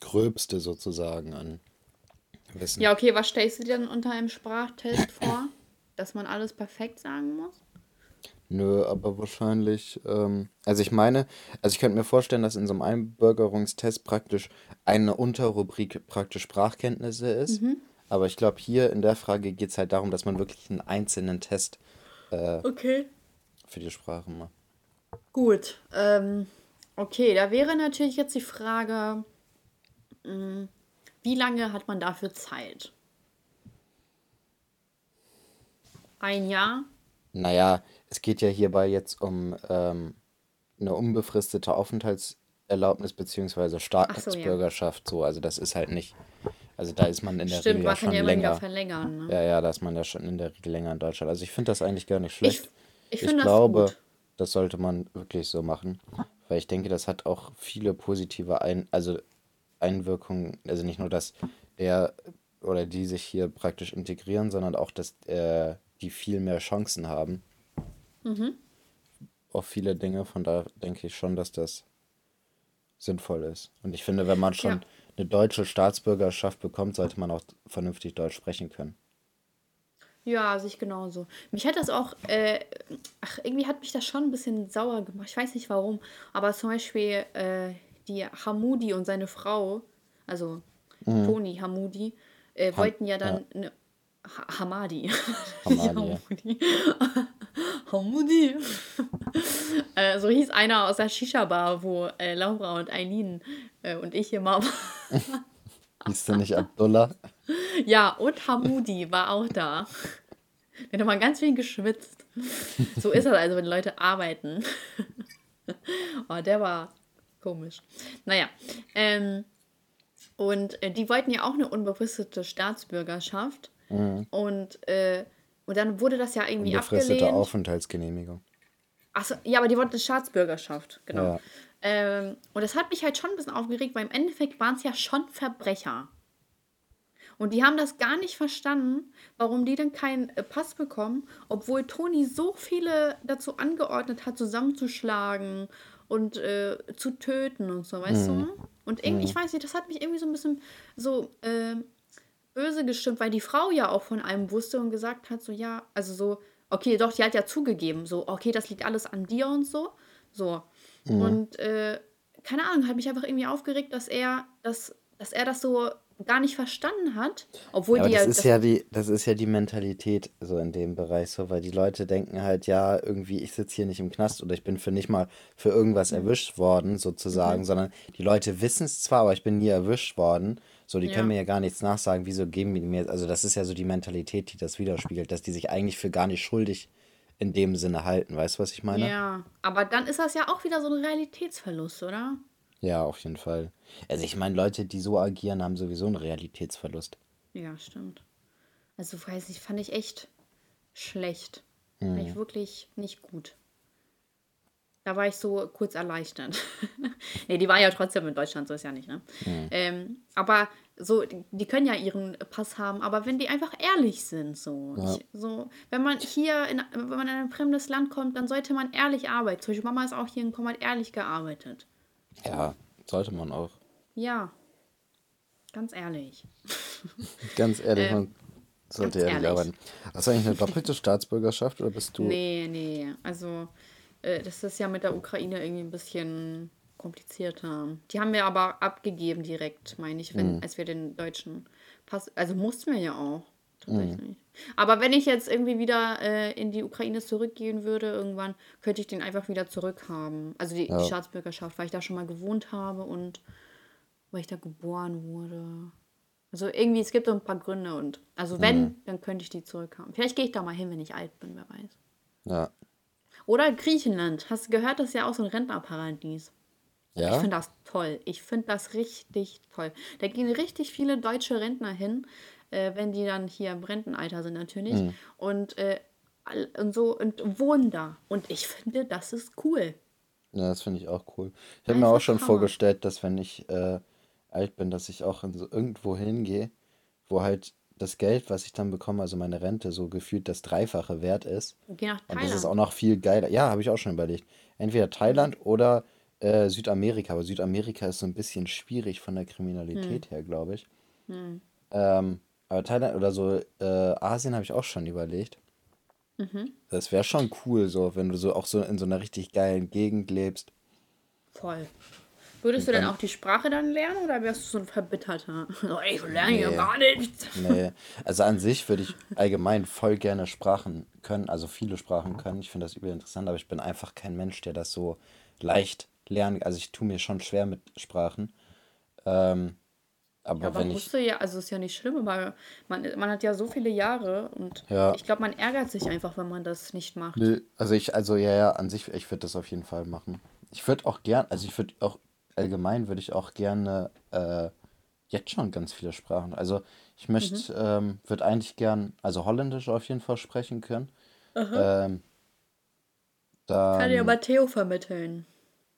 B: Gröbste sozusagen an Wissen.
A: Ja, okay, was stellst du dir dann unter einem Sprachtest vor? Dass man alles perfekt sagen muss?
B: Nö, aber wahrscheinlich, ähm, also ich meine, also ich könnte mir vorstellen, dass in so einem Einbürgerungstest praktisch eine Unterrubrik praktisch Sprachkenntnisse ist. Aber ich glaube, hier in der Frage geht es halt darum, dass man wirklich einen einzelnen Test
A: Okay.
B: für die Sprache macht.
A: Gut. Ähm, okay, da wäre natürlich jetzt die Frage, mh, wie lange hat man dafür Zeit? Ein Jahr?
B: Naja, es geht ja hierbei jetzt um ähm, eine unbefristete Aufenthaltserlaubnis beziehungsweise
A: Ach so, ja.
B: Staatsbürgerschaft so. Also das ist halt nicht, also da ist man in der
A: Stimmt,
B: Regel ja
A: man kann
B: schon
A: ja
B: länger.
A: verlängern. Ne?
B: Ja, ja, da ist man ja schon in der Regel länger in Deutschland. Also ich finde das eigentlich gar nicht
A: Ich,
B: schlecht.
A: ich
B: Ich
A: das
B: glaube,
A: gut.
B: das sollte man wirklich so machen, weil ich denke, das hat auch viele positive Ein also Einwirkungen. Also nicht nur, dass der oder die sich hier praktisch integrieren, sondern auch, dass äh, die viel mehr Chancen haben
A: Mhm.
B: auf viele Dinge. Von da denke ich schon, dass das sinnvoll ist. Und ich finde, wenn man
A: Ja.
B: schon eine deutsche Staatsbürgerschaft bekommt, sollte man auch vernünftig Deutsch sprechen können.
A: Ja, sehe ich genauso. Mich hat das auch, äh, ach, irgendwie hat mich das schon ein bisschen sauer gemacht. Ich weiß nicht warum, aber zum Beispiel äh, die Hamoudi und seine Frau, also Toni Hamoudi, äh, wollten ja
B: ja,
A: dann eine ha Hamadi.
B: Hamadi.
A: Hamoudi. äh, so hieß einer aus der Shisha-Bar, wo äh, Laura und Eileen äh, und ich immer waren.
B: Hieß der nicht Abdullah?
A: Ja, und Hamoudi war auch da. Der hat mal ganz viel geschwitzt. So ist das also, wenn Leute arbeiten. Oh, der war komisch. Naja, ähm, und äh, die wollten ja auch eine unbefristete Staatsbürgerschaft. Und, äh, und dann wurde das ja irgendwie
B: Unbefristete
A: abgelehnt.
B: Aufenthaltsgenehmigung.
A: Achso, ja, aber die wollten eine Staatsbürgerschaft, genau.
B: Ja.
A: Ähm, und das hat mich halt schon ein bisschen aufgeregt, weil im Endeffekt waren es ja schon Verbrecher. Und die haben das gar nicht verstanden, warum die dann keinen äh, Pass bekommen, obwohl Toni so viele dazu angeordnet hat, zusammenzuschlagen und äh, zu töten und so, weißt du? Und irgendwie, ich weiß nicht, das hat mich irgendwie so ein bisschen so äh, böse gestimmt, weil die Frau ja auch von einem wusste und gesagt hat, so ja, also so, okay, doch, die hat ja zugegeben, so, okay, das liegt alles an dir und so. So. Und äh, keine Ahnung, hat mich einfach irgendwie aufgeregt, dass er das, dass er das so gar nicht verstanden hat, obwohl
B: Ja,
A: die
B: das
A: ja
B: ist
A: das,
B: ja die, das ist ja die Mentalität so in dem Bereich so, weil die Leute denken halt, ja, irgendwie, ich sitze hier nicht im Knast oder ich bin für nicht mal für irgendwas erwischt worden, sozusagen, sondern die Leute wissen es zwar, aber ich bin nie erwischt worden. So, die können
A: Ja.
B: mir ja gar nichts nachsagen, wieso geben die mir, also das ist ja so die Mentalität, die das widerspiegelt, dass die sich eigentlich für gar nicht schuldig in dem Sinne halten. Weißt du, was ich meine?
A: ja, aber dann ist das ja auch wieder so ein Realitätsverlust, oder?
B: Ja, auf jeden Fall. Also ich meine, Leute, die so agieren, haben sowieso einen Realitätsverlust.
A: Ja, stimmt. Also, weiß ich, fand ich echt schlecht. Fand ich wirklich nicht gut. Da war ich so kurz erleichtert. nee, die war ja trotzdem in Deutschland, so ist ja nicht, ne? Mhm. Ähm, aber so, die können ja ihren Pass haben, aber wenn die einfach ehrlich sind, so. Ja. Ich, so wenn man hier, in, wenn man in ein fremdes Land kommt, dann sollte man ehrlich arbeiten. Zum Beispiel Mama ist auch hier in Kommat ehrlich gearbeitet.
B: Ja, sollte man auch.
A: Ja, ganz ehrlich.
B: ganz ehrlich, ähm, man sollte ehrlich, ehrlich arbeiten. Hast du eigentlich eine doppelte Staatsbürgerschaft oder bist du.
A: Nee, nee, also äh, das ist ja mit der Ukraine irgendwie ein bisschen komplizierter. Die haben wir aber abgegeben direkt, meine ich, wenn, mhm. als wir den deutschen Pass. Also mussten wir ja auch. Tatsächlich. Mhm. Aber wenn ich jetzt irgendwie wieder äh, in die Ukraine zurückgehen würde, irgendwann könnte ich den einfach wieder zurückhaben. Also die, ja. die Staatsbürgerschaft, weil ich da schon mal gewohnt habe und weil ich da geboren wurde. Also irgendwie, es gibt so ein paar Gründe und also wenn, mhm. dann könnte ich die zurückhaben. Vielleicht gehe ich da mal hin, wenn ich alt bin, wer weiß. Ja. Oder Griechenland. Hast du gehört, das ist ja auch so ein Rentnerparadies. Ja. Ich finde das toll. Ich finde das richtig toll. Da gehen richtig viele deutsche Rentner hin, äh, wenn die dann hier im Rentenalter sind natürlich. Mhm. Und, äh, und so und wohnen da. Und ich finde, das ist cool.
B: Ja, das finde ich auch cool. Ich habe mir auch schon Hammer. vorgestellt, dass wenn ich äh, alt bin, dass ich auch in so irgendwo hingehe, wo halt das Geld, was ich dann bekomme, also meine Rente, so gefühlt das Dreifache wert ist. Geh nach Thailand. Und das ist auch noch viel geiler. Ja, habe ich auch schon überlegt. Entweder Thailand oder äh, Südamerika. Aber Südamerika ist so ein bisschen schwierig von der Kriminalität hm. her, glaube ich. Hm. Ähm, aber Thailand oder so äh, Asien habe ich auch schon überlegt. Mhm. Das wäre schon cool, so, wenn du so auch so in so einer richtig geilen Gegend lebst.
A: Voll. Würdest du denn auch die Sprache dann lernen oder wärst du so ein Verbitterter? ich lerne ja gar nichts.
B: Nee, also an sich würde ich allgemein voll gerne Sprachen können, also viele Sprachen können. Ich finde das übel interessant, aber ich bin einfach kein Mensch, der das so leicht lernt. Also ich tue mir schon schwer mit Sprachen. Ähm,
A: aber, ja, aber wenn ich. ja, also ist ja nicht schlimm, aber man, man hat ja so viele Jahre und ja. ich glaube, man ärgert sich einfach, wenn man das nicht macht.
B: Nee, also ich, also ja, ja, an sich, ich würde das auf jeden Fall machen. Ich würde auch gern, also ich würde auch allgemein würde ich auch gerne äh, jetzt schon ganz viele Sprachen. Also ich möchte, mhm. ähm, würde eigentlich gern, also Holländisch auf jeden Fall sprechen können. Ähm,
A: dann, Kann dir Matteo vermitteln.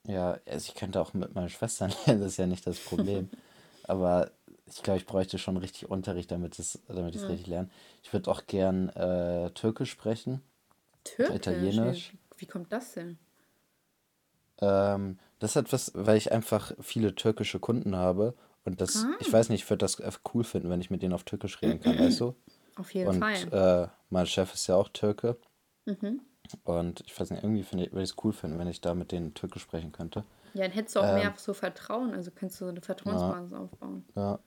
B: Ja, also ich könnte auch mit meinen Schwestern lernen, das ist ja nicht das Problem. Aber ich glaube, ich bräuchte schon richtig Unterricht, damit, damit ich es ja. richtig lerne. Ich würde auch gern äh, Türkisch sprechen. Türkisch?
A: Italienisch. Wie kommt das denn?
B: Ähm, das ist etwas, weil ich einfach viele türkische Kunden habe und das, ah. ich weiß nicht, ich würde das cool finden, wenn ich mit denen auf Türkisch reden kann, weißt du? Auf jeden und, Fall. Äh, mein Chef ist ja auch Türke. Mhm. Und ich weiß nicht, irgendwie würde ich es cool finden, wenn ich da mit denen Türkisch sprechen könnte.
A: Ja, dann hättest du auch ähm, mehr so Vertrauen, also könntest du so eine Vertrauensbasis ja, aufbauen.
B: Ja.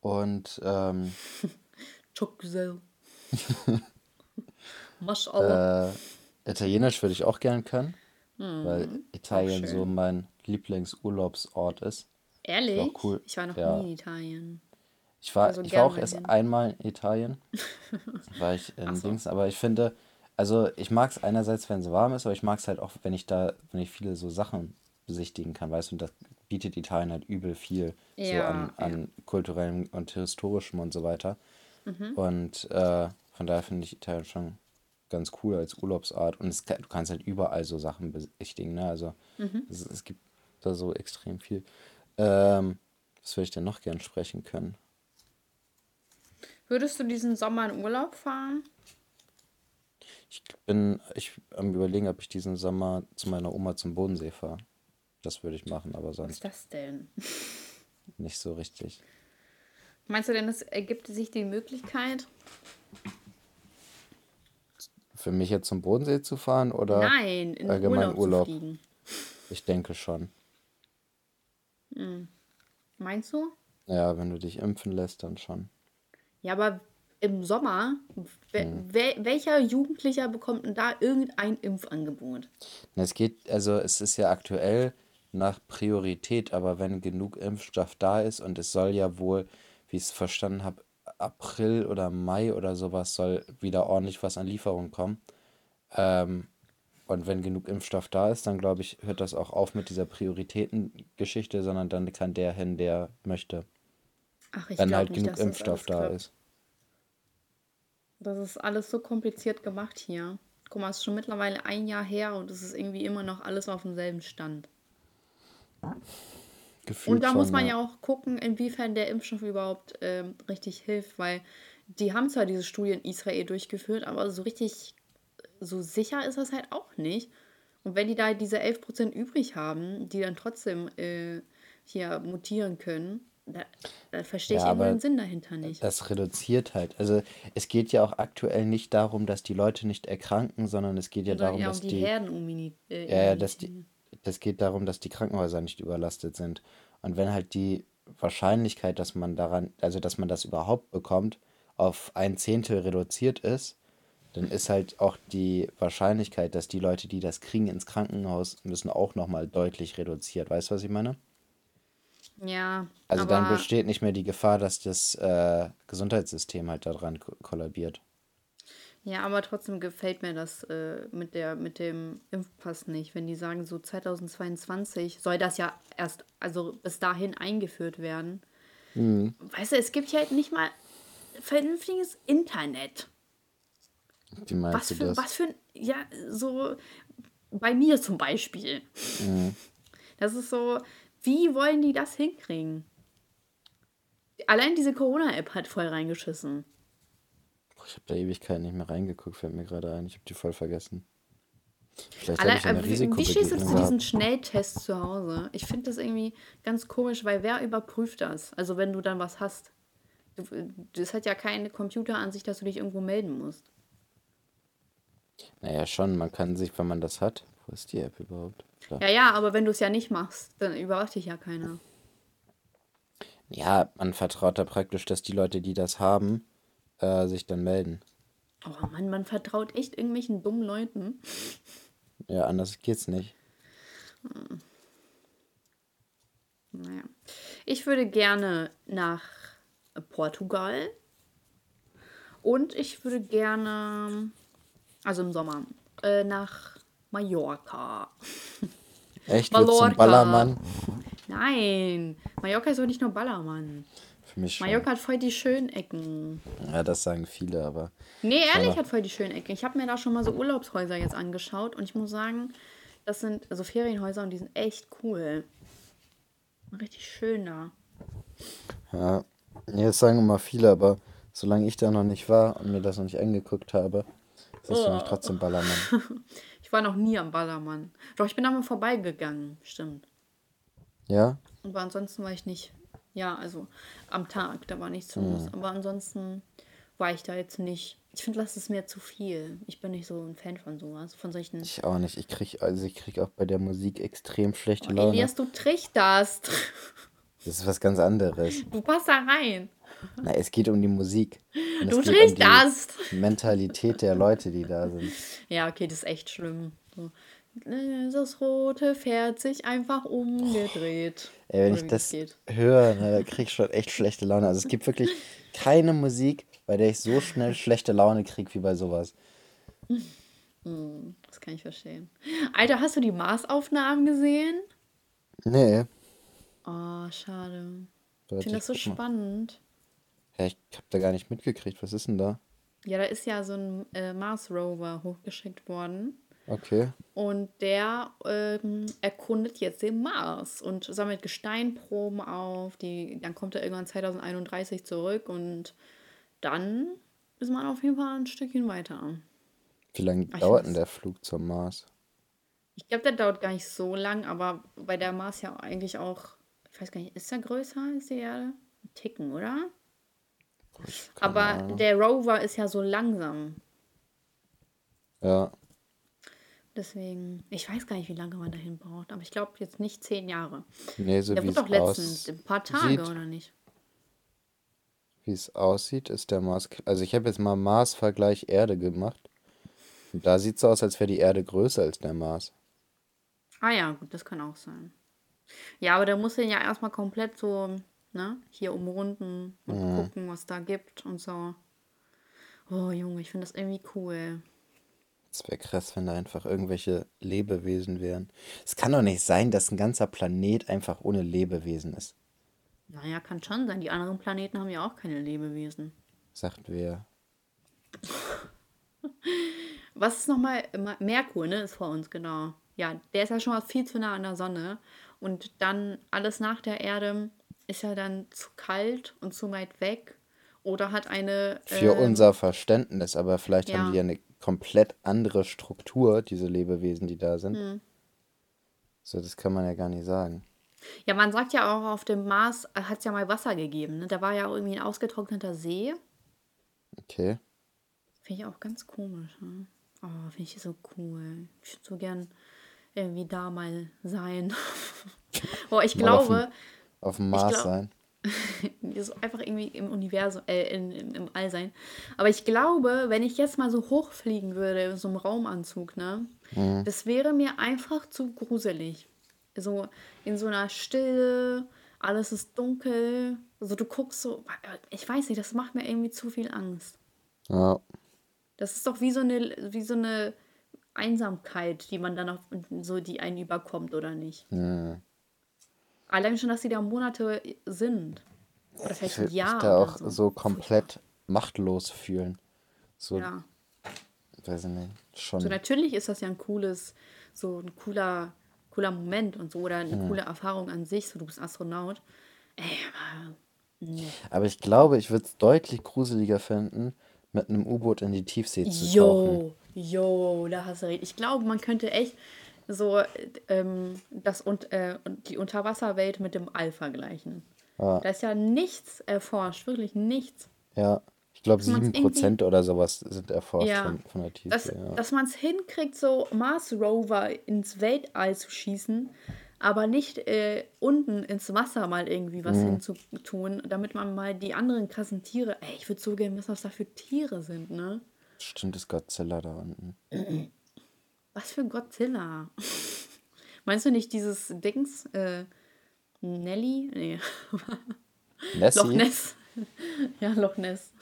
B: Und ähm. Maschallah. Äh, Italienisch würde ich auch gern können. Mhm. Weil Italien so mein Lieblingsurlaubsort ist. Ehrlich? War cool. Ich war noch ja. nie in Italien. Ich war, also ich war auch erst hin. einmal in Italien. war ich in so. Dings, aber ich finde, also ich mag es einerseits, wenn es warm ist, aber ich mag es halt auch, wenn ich da, wenn ich viele so Sachen besichtigen kann, weißt du, und das bietet Italien halt übel viel ja, so an, an ja. kulturellem und historischem und so weiter. Mhm. Und äh, von daher finde ich Italien schon ganz cool als Urlaubsart. Und es, du kannst halt überall so Sachen besichtigen. Ne? Also mhm. es, es, gibt da so extrem viel. Ähm, was würde ich denn noch gern sprechen können?
A: Würdest du diesen Sommer in Urlaub fahren?
B: Ich bin, ich am überlegen, ob ich diesen Sommer zu meiner Oma zum Bodensee fahre. Das würde ich machen, aber sonst. Was ist das denn? Nicht so richtig.
A: Meinst du denn, es ergibt sich die Möglichkeit?
B: Für mich jetzt zum Bodensee zu fahren oder Nein, in allgemein Urlaub? Urlaub? Ich denke schon.
A: Hm. Meinst du?
B: Ja, wenn du dich impfen lässt, dann schon.
A: Ja, aber im Sommer, hm. welcher Jugendlicher bekommt denn da irgendein Impfangebot?
B: Es geht, also es ist ja aktuell nach Priorität, aber wenn genug Impfstoff da ist und es soll ja wohl, wie ich es verstanden habe, April oder Mai oder sowas soll wieder ordentlich was an Lieferung kommen. Ähm, und wenn genug Impfstoff da ist, dann glaube ich, hört das auch auf mit dieser Prioritätengeschichte, sondern dann kann der hin, der möchte. Ach, ich wenn halt
A: nicht, genug Impfstoff da klappt. ist. Das ist alles so kompliziert gemacht hier. Guck mal, es ist schon mittlerweile ein Jahr her und es ist irgendwie immer noch alles auf demselben Stand. Gefühlt und da muss man ja. auch gucken, inwiefern der Impfstoff überhaupt ähm, richtig hilft, weil die haben zwar diese Studie in Israel durchgeführt, aber so richtig, so sicher ist das halt auch nicht. Und wenn die da diese 11% übrig haben, die dann trotzdem äh, hier mutieren können, da, da verstehe ich ja,
B: den Sinn dahinter nicht. Das reduziert halt. Also es geht ja auch aktuell nicht darum, dass die Leute nicht erkranken, sondern es geht ja Oder darum, ja, um dass die, die Herdenimmunität. Äh, ja, dass die, das geht darum, dass die Krankenhäuser nicht überlastet sind. Und wenn halt die Wahrscheinlichkeit, dass man daran, also dass man das überhaupt bekommt, auf ein Zehntel reduziert ist, dann ist halt auch die Wahrscheinlichkeit, dass die Leute, die das kriegen, ins Krankenhaus müssen, auch nochmal deutlich reduziert. Weißt du, was ich meine? Ja. Also dann besteht nicht mehr die Gefahr, dass das äh, Gesundheitssystem halt daran kollabiert.
A: Ja, aber trotzdem gefällt mir das äh, mit, der, mit dem Impfpass nicht. Wenn die sagen, so 2022 soll das ja erst, also bis dahin eingeführt werden. Mhm. Weißt du, es gibt ja halt nicht mal vernünftiges Internet. Wie meinst was du für, das? Was für ein, ja, so bei mir zum Beispiel. Mhm. Das ist so, wie wollen die das hinkriegen? Allein diese Corona-App hat voll reingeschissen.
B: Ich habe da Ewigkeit nicht mehr reingeguckt, fällt mir gerade ein. Ich habe die voll vergessen. Vielleicht Allein, ich eine
A: wie, wie stehst du zu diesen Schnelltests zu Hause? Ich finde das irgendwie ganz komisch, weil wer überprüft das? Also wenn du dann was hast. Das hat ja keine Computeransicht, dass du dich irgendwo melden musst.
B: Naja, schon. Man kann sich, wenn man das hat. Wo ist die App überhaupt?
A: Klar. Ja, ja, aber wenn du es ja nicht machst, dann überwacht dich ja keiner.
B: Ja, man vertraut da praktisch, dass die Leute, die das haben, äh, sich dann melden.
A: Oh Mann, man vertraut echt irgendwelchen dummen Leuten.
B: Ja, anders geht's nicht.
A: Hm. Naja. Ich würde gerne nach Portugal. Und ich würde gerne, also im Sommer, äh, nach Mallorca. Echt? Mallorca. Zum Ballermann? Nein, Mallorca ist doch nicht nur Ballermann. Für mich schon. Mallorca hat voll die schönen Ecken.
B: Ja, das sagen viele, aber.
A: Nee, ehrlich hat voll die schönen Ecken. Ich habe mir da schon mal so Urlaubshäuser jetzt angeschaut und ich muss sagen, das sind also Ferienhäuser und die sind echt cool. Richtig schön da.
B: Ja, jetzt sagen immer viele, aber solange ich da noch nicht war und mir das noch nicht angeguckt habe, ist das oh. für mich
A: trotzdem Ballermann. ich war noch nie am Ballermann. Doch, ich bin da mal vorbeigegangen, stimmt. Ja? Aber ansonsten war ich nicht. Ja, also am Tag, da war nichts los. Mhm. Aber ansonsten war ich da jetzt nicht. Ich finde, das ist mir zu viel. Ich bin nicht so ein Fan von sowas, von solchen.
B: Ich auch nicht. Ich krieg, also ich krieg auch bei der Musik extrem schlechte oh, Laune.
A: Elias, du trichterst.
B: Das ist was ganz anderes.
A: Du passt da rein.
B: Na, es geht um die Musik. Und du trichterst. Um Mentalität der Leute, die da sind.
A: Ja, okay, das ist echt schlimm. So. Das rote Pferd sich einfach umgedreht.
B: Ey, wenn ich das höre, ne, krieg ich schon echt schlechte Laune. Also es gibt wirklich keine Musik, bei der ich so schnell schlechte Laune kriege wie bei sowas.
A: Hm, das kann ich verstehen. Alter, hast du die Mars-Aufnahmen gesehen? Nee. Oh, schade. Ich finde das so spannend.
B: Ja, ich habe da gar nicht mitgekriegt. Was ist denn da?
A: Ja, da ist ja so ein äh, Mars-Rover hochgeschickt worden. Okay. Und der ähm, erkundet jetzt den Mars und sammelt Gesteinproben auf. Die, dann kommt er irgendwann 2031 zurück und dann ist man auf jeden Fall ein Stückchen weiter.
B: Wie lange dauert denn der Flug zum Mars?
A: Ich glaube, der dauert gar nicht so lang, aber weil der Mars ja eigentlich auch, ich weiß gar nicht, ist er größer als die Erde? Ein Ticken, oder? Aber Ahnung. der Rover ist ja so langsam. Ja. Deswegen, ich weiß gar nicht, wie lange man dahin braucht, aber ich glaube jetzt nicht zehn Jahre. Nee, so Der wird doch letztens ein paar Tage,
B: oder nicht? Wie es aussieht, ist der Mars. Also ich habe jetzt mal Mars-Vergleich Erde gemacht. Und da sieht es aus, als wäre die Erde größer als der Mars.
A: Ah ja, gut, das kann auch sein. Ja, aber da muss er ja erstmal komplett so, ne, hier umrunden und mhm. gucken, was da gibt und so. Oh Junge, ich finde das irgendwie cool.
B: Es wäre krass, wenn da einfach irgendwelche Lebewesen wären. Es kann doch nicht sein, dass ein ganzer Planet einfach ohne Lebewesen ist.
A: Naja, kann schon sein. Die anderen Planeten haben ja auch keine Lebewesen.
B: Sagt wer?
A: Was ist nochmal? Merkur, ne? Ist vor uns, genau. Ja, der ist ja schon mal viel zu nah an der Sonne. Und dann alles nach der Erde ist ja dann zu kalt und zu weit weg. Oder hat eine.
B: Für ähm, unser Verständnis, aber vielleicht ja. haben die ja eine komplett andere Struktur, diese Lebewesen, die da sind. Mhm. So, das kann man ja gar nicht sagen.
A: Ja, man sagt ja auch, auf dem Mars hat es ja mal Wasser gegeben. Ne? Da war ja irgendwie ein ausgetrockneter See. Okay. Finde ich auch ganz komisch. Ne? Oh, finde ich so cool. Ich würde so gern irgendwie da mal sein. Boah, ich glaube. Auf, auf dem Mars glaub, sein. so einfach irgendwie im Universum, äh, in, in, im All sein. Aber ich glaube, wenn ich jetzt mal so hochfliegen würde in so einem Raumanzug, ne, mhm. das wäre mir einfach zu gruselig. So in so einer Stille, alles ist dunkel. Also du guckst so, ich weiß nicht, das macht mir irgendwie zu viel Angst. Ja. Das ist doch wie so eine, wie so eine Einsamkeit, die man dann auch so, die einen überkommt, oder nicht? Mhm. Allein schon, dass sie da Monate sind. Oder vielleicht
B: ein Jahr. Ich da auch so, so komplett machtlos fühlen. So, ja.
A: Weiß ich nicht. Schon. So natürlich ist das ja ein cooles, so ein cooler, cooler Moment und so oder eine hm. coole Erfahrung an sich. So, du bist Astronaut. Ey, aber.
B: Nee. Aber ich glaube, ich würde es deutlich gruseliger finden, mit einem U-Boot in die Tiefsee zu jo,
A: tauchen. Jo, da hast du recht. Ich glaube, man könnte echt so ähm, das und, äh, die Unterwasserwelt mit dem All vergleichen. Ja. Da ist ja nichts erforscht, wirklich nichts.
B: Ja, ich glaube 7% oder sowas sind erforscht ja, von, von der
A: Tiefe. Dass, ja. dass man es hinkriegt, so Mars Rover ins Weltall zu schießen, aber nicht äh, unten ins Wasser mal irgendwie was mhm. hinzutun, damit man mal die anderen krassen Tiere. Ey, ich würde so gerne wissen, was da für Tiere sind, ne?
B: Stimmt, ist Godzilla da unten.
A: Was für Godzilla? Meinst du nicht dieses Dings? Äh, Nelly? Nee. Nessie? Loch Ness. Ja, Loch Ness.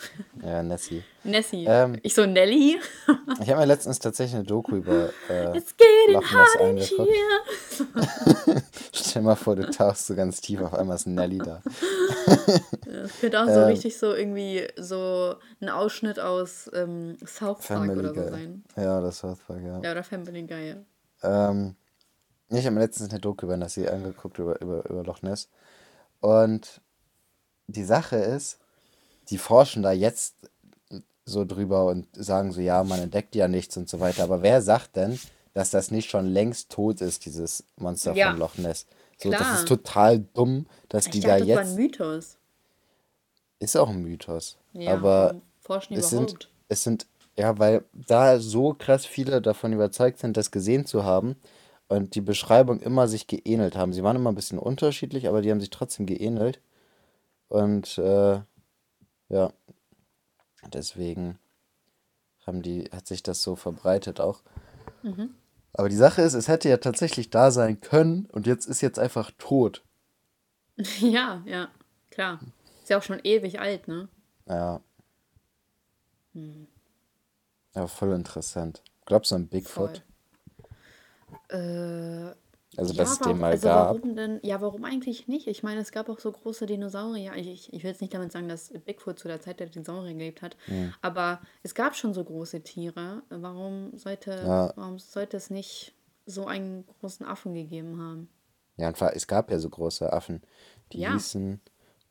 B: Ja, Nessie.
A: Nessie. Ähm, ich so Nelly.
B: ich habe mir letztens tatsächlich eine Doku über äh, Loch Ness angeguckt. Stell mal vor, du tauchst so ganz tief, auf einmal ist Nelly da.
A: Es könnte auch so ähm, richtig so irgendwie so ein Ausschnitt aus ähm, South Park Family oder so Guy. sein.
B: Ja, oder South Park, ja.
A: Ja, oder Family Guy, ja.
B: Ähm, ich habe mir letztens eine Doku über Nessie angeguckt, über, über, über Loch Ness. Und die Sache ist, die forschen da jetzt so drüber und sagen so, ja, man entdeckt ja nichts und so weiter. Aber wer sagt denn, dass das nicht schon längst tot ist, dieses Monster ja. von Loch Ness? So, Klar. das ist total dumm, dass ich die dachte, da jetzt. Das war ein Mythos. Ist auch ein Mythos. Ja, aber forschen es sind, es sind, ja, weil da so krass viele davon überzeugt sind, das gesehen zu haben und die Beschreibung immer sich geähnelt haben. Sie waren immer ein bisschen unterschiedlich, aber die haben sich trotzdem geähnelt. Und äh, ja, deswegen haben die, hat sich das so verbreitet auch. Mhm. Aber die Sache ist, es hätte ja tatsächlich da sein können und jetzt ist jetzt einfach tot.
A: Ja, ja, klar. Ist ja auch schon ewig alt, ne?
B: Ja. Hm. Ja, voll interessant. Glaubst du an Bigfoot?
A: Voll. Äh, also, ja, dass es den mal also gab. Warum denn? Ja, warum eigentlich nicht? Ich meine, es gab auch so große Dinosaurier. Ich, ich, will jetzt nicht damit sagen, dass Bigfoot zu der Zeit der Dinosaurier gelebt hat, mhm. aber es gab schon so große Tiere. Warum sollte, ja. warum sollte es nicht so einen großen Affen gegeben haben?
B: Ja, und es gab ja so große Affen. Die ja. hießen,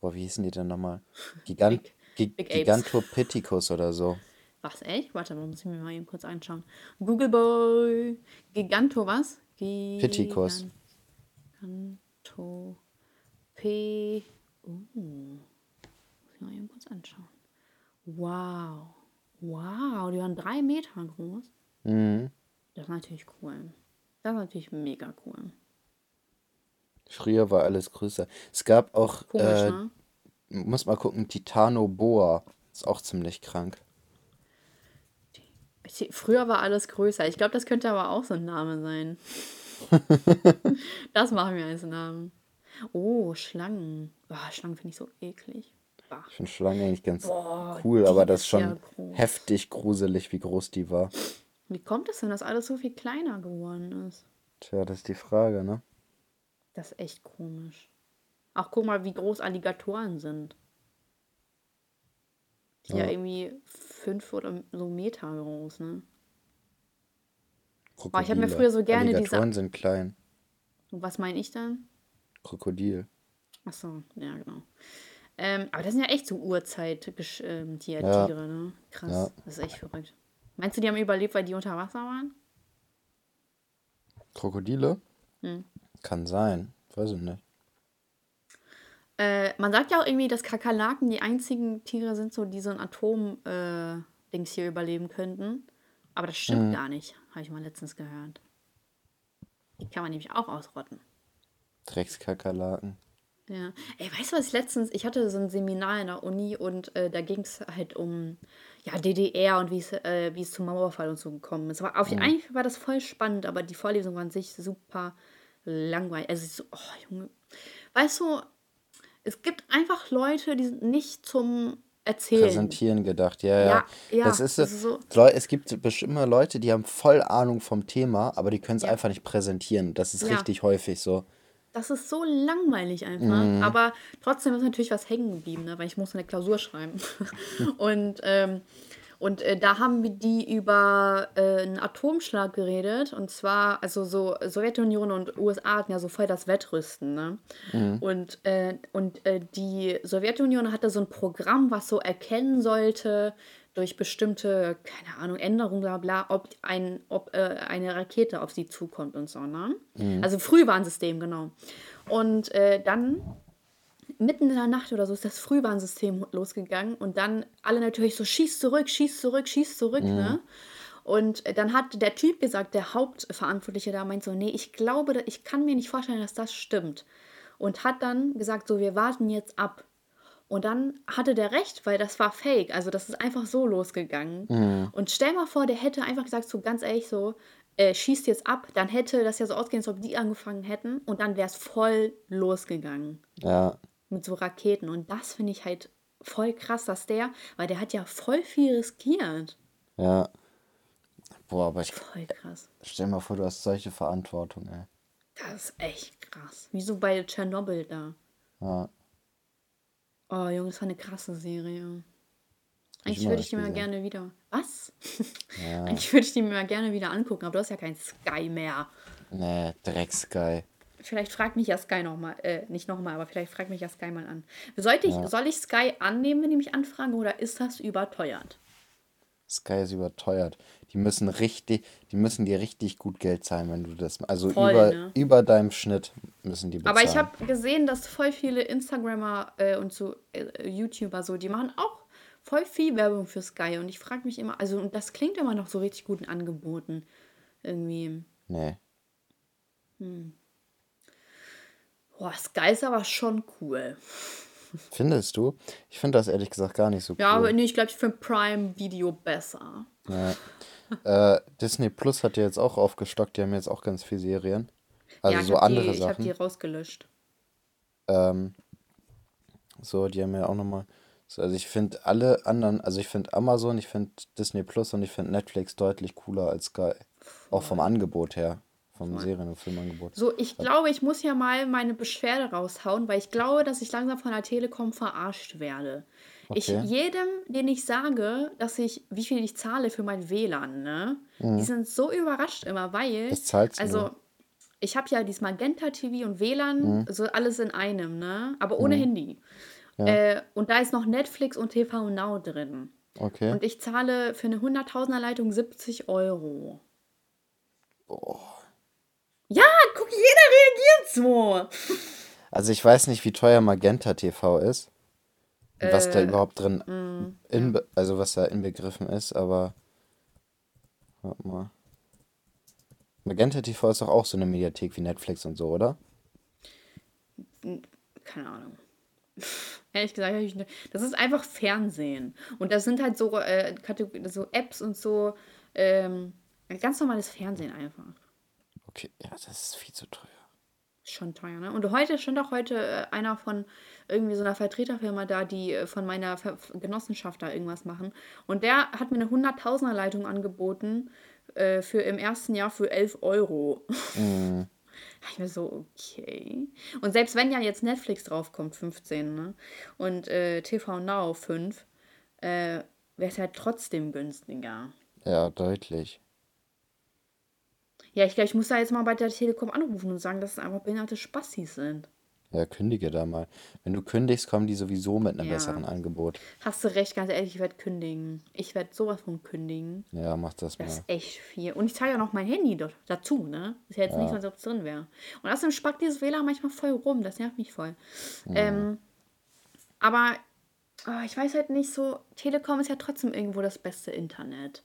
B: boah, wie hießen die denn nochmal? Gigant, Big, Big Gigantopithecus oder so.
A: Was, echt? Warte, muss ich mir mal eben kurz anschauen. Google Boy. Giganto was? Pitikos. Kanto. P. Uh. Muss ich mal eben kurz anschauen. Wow. Wow, die waren drei Meter groß. Mhm. Das ist natürlich cool. Das ist natürlich mega cool.
B: Früher war alles größer. Es gab auch, Komisch, äh, ne? muss mal gucken, Titanoboa. Ist auch ziemlich krank.
A: Früher war alles größer. Ich glaube, das könnte aber auch so ein Name sein. das machen wir als Namen. Oh, Schlangen. Oh, Schlangen finde ich so eklig.
B: Bah. Ich finde Schlangen eigentlich ganz Boah, cool, aber das ist schon ja heftig gruselig, wie groß die war.
A: Wie kommt es denn, dass alles so viel kleiner geworden ist?
B: Tja, das ist die Frage, ne?
A: Das ist echt komisch. Ach, guck mal, wie groß Alligatoren sind. Ja, ja irgendwie fünf oder so Meter groß, ne? Oh, ich habe mir früher so gerne
B: Alligatoren diese. sind klein.
A: Was meine ich dann?
B: Krokodil.
A: Achso, ja, genau. Ähm, aber das sind ja echt so Urzeit-Tiere, ähm, ja. ne? Krass, ja. das ist echt verrückt. Meinst du, die haben überlebt, weil die unter Wasser waren?
B: Krokodile? Hm. Kann sein. Weiß ich nicht.
A: Äh, man sagt ja auch irgendwie, dass Kakerlaken die einzigen Tiere sind, so, die so ein Atom-Dings äh, hier überleben könnten. Aber das stimmt mhm. gar nicht, habe ich mal letztens gehört. Die kann man nämlich auch ausrotten.
B: Dreckskakerlaken.
A: Ja. Ey, weißt du, was ich letztens, ich hatte so ein Seminar in der Uni und äh, da ging es halt um ja, DDR und wie es, äh, es zum Mauerfall und so gekommen ist. Aber auf, mhm. Eigentlich war das voll spannend, aber die Vorlesung war an sich super langweilig. Also so, oh Junge. Weißt du, es gibt einfach Leute, die sind nicht zum Erzählen.
B: Präsentieren gedacht, ja, ja. ja, das ist, das ist so. Es gibt bestimmt immer Leute, die haben voll Ahnung vom Thema, aber die können es ja. einfach nicht präsentieren. Das ist ja. richtig häufig so.
A: Das ist so langweilig einfach. Mhm. Aber trotzdem ist natürlich was hängen geblieben, ne? weil ich muss eine Klausur schreiben. und ähm, und äh, da haben die über äh, einen Atomschlag geredet. Und zwar, also so Sowjetunion und USA hatten ja so voll das Wettrüsten. Ne? Mhm. Und, äh, und äh, die Sowjetunion hatte so ein Programm, was so erkennen sollte, durch bestimmte, keine Ahnung, Änderungen, bla bla, ob, ein, ob äh, eine Rakete auf sie zukommt und so. Ne? Mhm. Also Frühwarnsystem, genau. Und äh, dann mitten in der Nacht oder so ist das Frühwarnsystem losgegangen und dann alle natürlich so, schieß zurück, schieß zurück, schieß zurück, mhm. ne? Und dann hat der Typ gesagt, der Hauptverantwortliche da meint so, nee, ich glaube, ich kann mir nicht vorstellen, dass das stimmt. Und hat dann gesagt, so, wir warten jetzt ab. Und dann hatte der recht, weil das war fake. Also das ist einfach so losgegangen. Mhm. Und stell mal vor, der hätte einfach gesagt, so ganz ehrlich, so, äh, schießt jetzt ab, dann hätte das ja so ausgehen, als ob die angefangen hätten und dann wäre es voll losgegangen.
B: Ja
A: mit so Raketen. Und das finde ich halt voll krass, dass der, weil der hat ja voll viel riskiert.
B: Ja. Boah, aber ich.
A: Voll krass.
B: Stell mal vor, du hast solche Verantwortung, ey.
A: Das ist echt krass. Wie so bei Tschernobyl da.
B: Ja.
A: Oh, Junge, das war eine krasse Serie. Eigentlich würde ich die mal gerne wieder. Was? Ja. Eigentlich würde ich die mir mal gerne wieder angucken, aber du hast ja kein Sky mehr.
B: Nee, Dreck Sky.
A: Vielleicht fragt mich ja Sky nochmal, äh, nicht nochmal, aber vielleicht fragt mich ja Sky mal an. Sollte ich, ja. Soll ich Sky annehmen, wenn die mich anfragen, oder ist das überteuert?
B: Sky ist überteuert. Die müssen richtig, die müssen dir richtig gut Geld zahlen, wenn du das. Also voll, über, ne? über deinem Schnitt müssen die
A: bezahlen. Aber ich habe gesehen, dass voll viele Instagrammer äh, und so äh, YouTuber so, die machen auch voll viel Werbung für Sky. Und ich frage mich immer, also und das klingt immer noch so richtig guten Angeboten. Irgendwie.
B: Nee.
A: Hm. Boah, Sky ist aber schon cool.
B: Findest du? Ich finde das ehrlich gesagt gar nicht so cool.
A: Ja, aber nee, ich glaube, ich finde Prime Video besser.
B: Ja. äh, Disney Plus hat ja jetzt auch aufgestockt, die haben jetzt auch ganz viele Serien. Also ja, so andere die, Sachen. Ich habe
A: die rausgelöscht.
B: Ähm, so, die haben ja auch nochmal. So, also ich finde alle anderen, also ich finde Amazon, ich finde Disney Plus und ich finde Netflix deutlich cooler als Sky. Auch vom Angebot her vom Voll. Serien- und Filmangebot.
A: So, ich glaube, ich muss ja mal meine Beschwerde raushauen, weil ich glaube, dass ich langsam von der Telekom verarscht werde. Okay. Ich, jedem, den ich sage, dass ich, wie viel ich zahle für mein WLAN, ne? Mhm. Die sind so überrascht immer, weil.
B: Das zahlst.
A: Also, ich habe ja dieses Magenta TV und WLAN, mhm. so alles in einem, ne? Aber ohne mhm. Handy. Ja. Äh, und da ist noch Netflix und TV Now drin.
B: Okay.
A: Und ich zahle für eine 100.000er Leitung 70 Euro.
B: Boah.
A: Jeder reagiert so.
B: Also ich weiß nicht, wie teuer Magenta TV ist. Äh, was da äh, überhaupt drin, mm, in, also was da inbegriffen ist, aber warte mal. Magenta TV ist doch auch so eine Mediathek wie Netflix und so, oder?
A: Keine Ahnung. Ehrlich gesagt, das ist einfach Fernsehen. Und das sind halt so, äh, so Apps und so, ähm, ganz normales Fernsehen einfach.
B: Okay, ja, das ist viel zu teuer.
A: Schon teuer, ne? Und heute stand auch heute äh, einer von irgendwie so einer Vertreterfirma da, die äh, von meiner Ver Genossenschaft da irgendwas machen. Und der hat mir eine 100.000er Leitung angeboten äh, für im ersten Jahr für 11 Euro. Mm. Ich mir so, okay. Und selbst wenn ja jetzt Netflix draufkommt, 15, ne? Und äh, TV Now 5, äh, wäre es halt trotzdem günstiger.
B: Ja, deutlich.
A: Ja, ich glaube, ich muss da jetzt mal bei der Telekom anrufen und sagen, dass es einfach behinderte Spastis sind.
B: Ja, kündige da mal. Wenn du kündigst, kommen die sowieso mit einem ja. besseren Angebot.
A: Hast du recht, ganz ehrlich, ich werde kündigen. Ich werde sowas von kündigen.
B: Ja, mach das mal. Das
A: ist echt viel. Und ich zahle ja noch mein Handy dort dazu, ne? Ist ja jetzt nicht so, als ob es drin wäre. Und außerdem spackt dieses WLAN manchmal voll rum. Das nervt mich voll. Mhm. Ähm, aber oh, ich weiß halt nicht so, Telekom ist ja trotzdem irgendwo das beste Internet.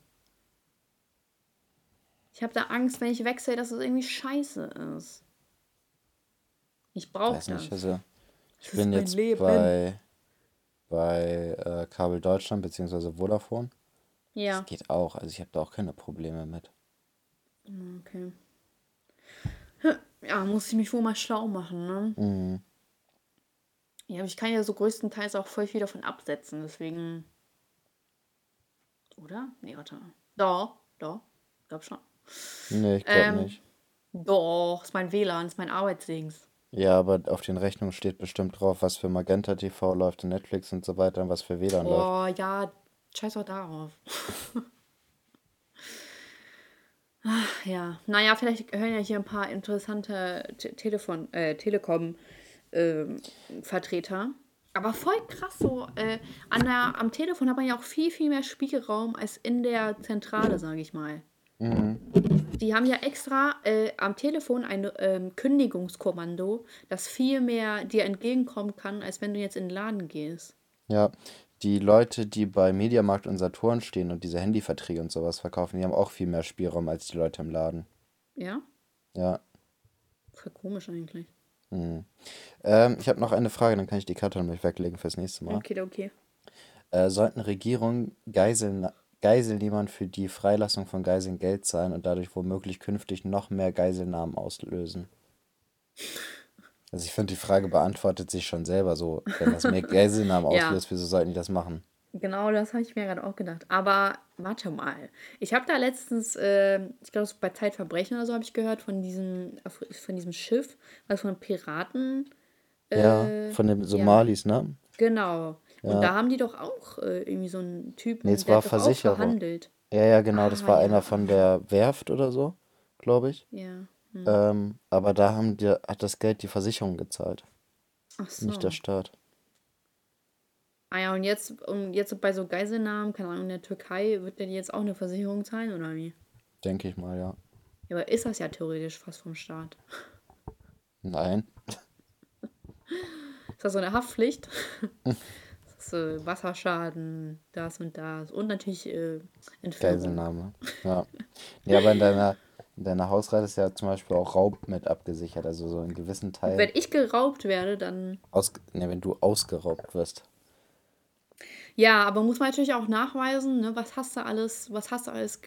A: Ich habe da Angst, wenn ich wechsle, dass es irgendwie scheiße ist. Ich brauche das. Nicht, also
B: ich das bin jetzt Leben. bei, bei äh, Kabel Deutschland bzw. Vodafone. Ja. Das geht auch. Also ich habe da auch keine Probleme mit.
A: Okay. Ja, muss ich mich wohl mal schlau machen, ne? Mhm. Ja, aber ich kann ja so größtenteils auch voll viel davon absetzen, deswegen. Oder? Nee, warte. Doch, doch. Ich glaube schon. Nee, ich glaube ähm, nicht. Doch, ist mein WLAN, ist mein Arbeitsdings.
B: Ja, aber auf den Rechnungen steht bestimmt drauf, was für Magenta TV läuft, Netflix und so weiter und was für WLAN läuft.
A: Oh ja, scheiß auch darauf. Ach, ja, naja, vielleicht hören ja hier ein paar interessante Te Telefon, äh, Telekom-Vertreter. Ähm, äh, aber voll krass so. Äh, an der, am Telefon hat man ja auch viel, viel mehr Spielraum als in der Zentrale, sage ich mal. Mhm. Die haben ja extra äh, am Telefon ein ähm, Kündigungskommando, das viel mehr dir entgegenkommen kann, als wenn du jetzt in den Laden gehst.
B: Ja, die Leute, die bei Mediamarkt und Saturn stehen und diese Handyverträge und sowas verkaufen, die haben auch viel mehr Spielraum als die Leute im Laden. Ja?
A: Ja. Voll komisch eigentlich.
B: Mhm. Ähm, ich habe noch eine Frage, dann kann ich die Karte nämlich weglegen fürs nächste Mal. Okay, okay. Äh, sollten Regierungen Geiseln Geiselnehmern für die Freilassung von Geiseln Geld zahlen und dadurch womöglich künftig noch mehr Geiselnahmen auslösen? Also ich finde, die Frage beantwortet sich schon selber so. Wenn das mehr Geiselnahmen ja. auslöst, wieso sollten die das machen?
A: Genau, das habe ich mir gerade auch gedacht. Aber warte mal. Ich habe da letztens, äh, ich glaube, bei Zeitverbrechen oder so habe ich gehört, von diesem, von diesem Schiff, was von Piraten.
B: Äh, ja, von den Somalis, ja. ne?
A: Genau. Und da haben die doch auch äh, irgendwie so einen Typen, Nee, es der war
B: auch verhandelt. Ja, ja, genau, das ah, war einer von der Werft oder so, glaube ich. Ja. Hm. Ähm, aber da haben die, hat das Geld die Versicherung gezahlt, Ach nicht der Staat.
A: Ah ja, und jetzt, und jetzt bei so Geiselnahmen, keine Ahnung, in der Türkei, wird der jetzt auch eine Versicherung zahlen oder wie?
B: Denke ich mal, ja.
A: Ja, aber ist das ja theoretisch fast vom Staat.
B: Nein.
A: Ist das so eine Haftpflicht? äh, Wasserschaden, das und das und natürlich äh,
B: Entführung. Geiselnahme, ja. Ja, aber in deiner, in deiner Hausrat ist ja zum Beispiel auch Raub mit abgesichert, also so einen gewissen Teil.
A: Wenn ich geraubt werde, dann...
B: Aus, ne, wenn du ausgeraubt wirst.
A: Ja, aber muss man natürlich auch nachweisen, ne, was hast du alles, was hast du alles,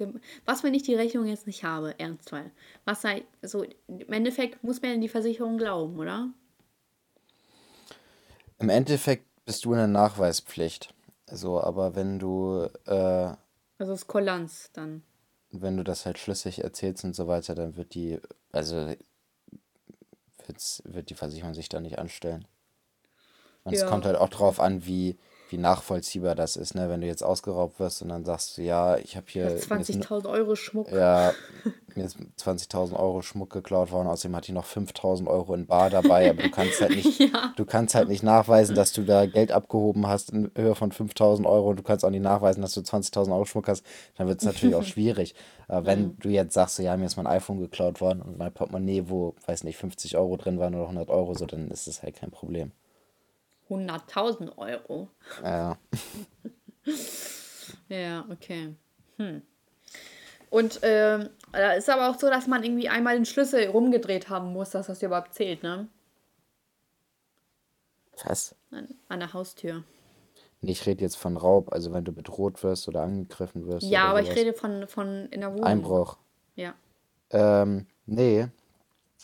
A: was wenn ich die Rechnung jetzt nicht habe, ernstfall. Was sei, so, im Endeffekt muss man in die Versicherung glauben, oder?
B: Im Endeffekt bist du in der Nachweispflicht. So, aber wenn du. Äh,
A: also es ist Kulanz dann.
B: Wenn du das halt schlüssig erzählst und so weiter, dann wird die. Also wird die Versicherung sich da nicht anstellen. Und ja. es kommt halt auch drauf an, wie, wie nachvollziehbar das ist, ne? Wenn du jetzt ausgeraubt wirst und dann sagst du, ja, ich habe hier. 20.000 Euro Schmuck. Ja, mir ist 20.000 Euro Schmuck geklaut worden, außerdem hatte ich noch 5.000 Euro in Bar dabei, aber du kannst halt nicht, ja. du kannst halt nicht nachweisen, dass du da Geld abgehoben hast in Höhe von 5.000 Euro und du kannst auch nicht nachweisen, dass du 20.000 Euro Schmuck hast, dann wird es natürlich auch schwierig. Aber wenn mhm. du jetzt sagst, so, ja, mir ist mein iPhone geklaut worden und mein Portemonnaie, wo, weiß nicht, 50 Euro drin waren oder 100 Euro, so, dann ist das halt kein Problem.
A: 100.000 Euro. Ja. ja, okay. Hm. Und ähm, da ist aber auch so, dass man irgendwie einmal den Schlüssel rumgedreht haben muss, dass das überhaupt zählt, ne? Was? An, an der Haustür.
B: Ich rede jetzt von Raub, also wenn du bedroht wirst oder angegriffen wirst.
A: Ja, aber sowas. ich rede von, von in der Wohnung. Einbruch.
B: Ja. Ähm, nee.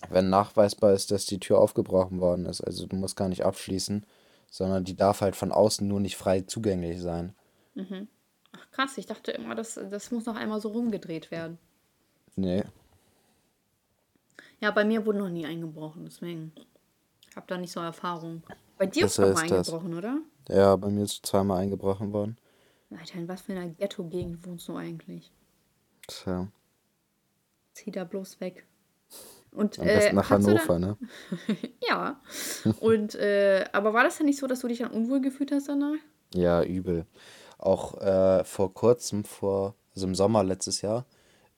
B: Wenn nachweisbar ist, dass die Tür aufgebrochen worden ist, also du musst gar nicht abschließen, sondern die darf halt von außen nur nicht frei zugänglich sein.
A: Mhm. Ach krass, ich dachte immer, das, das muss noch einmal so rumgedreht werden. Nee. Ja, bei mir wurde noch nie eingebrochen, deswegen. Ich habe da nicht so Erfahrung. Bei dir ist doch mal
B: eingebrochen, das. oder? Ja, bei mir ist zweimal eingebrochen worden.
A: Alter, in was für einer Ghetto-Gegend wohnst du eigentlich? Tja. zieh da bloß weg. Und, Am besten äh, nach Hannover, ne? ja. Und, äh, aber war das denn nicht so, dass du dich dann unwohl gefühlt hast danach?
B: Ja, übel. Auch äh, vor kurzem, vor, also im Sommer letztes Jahr,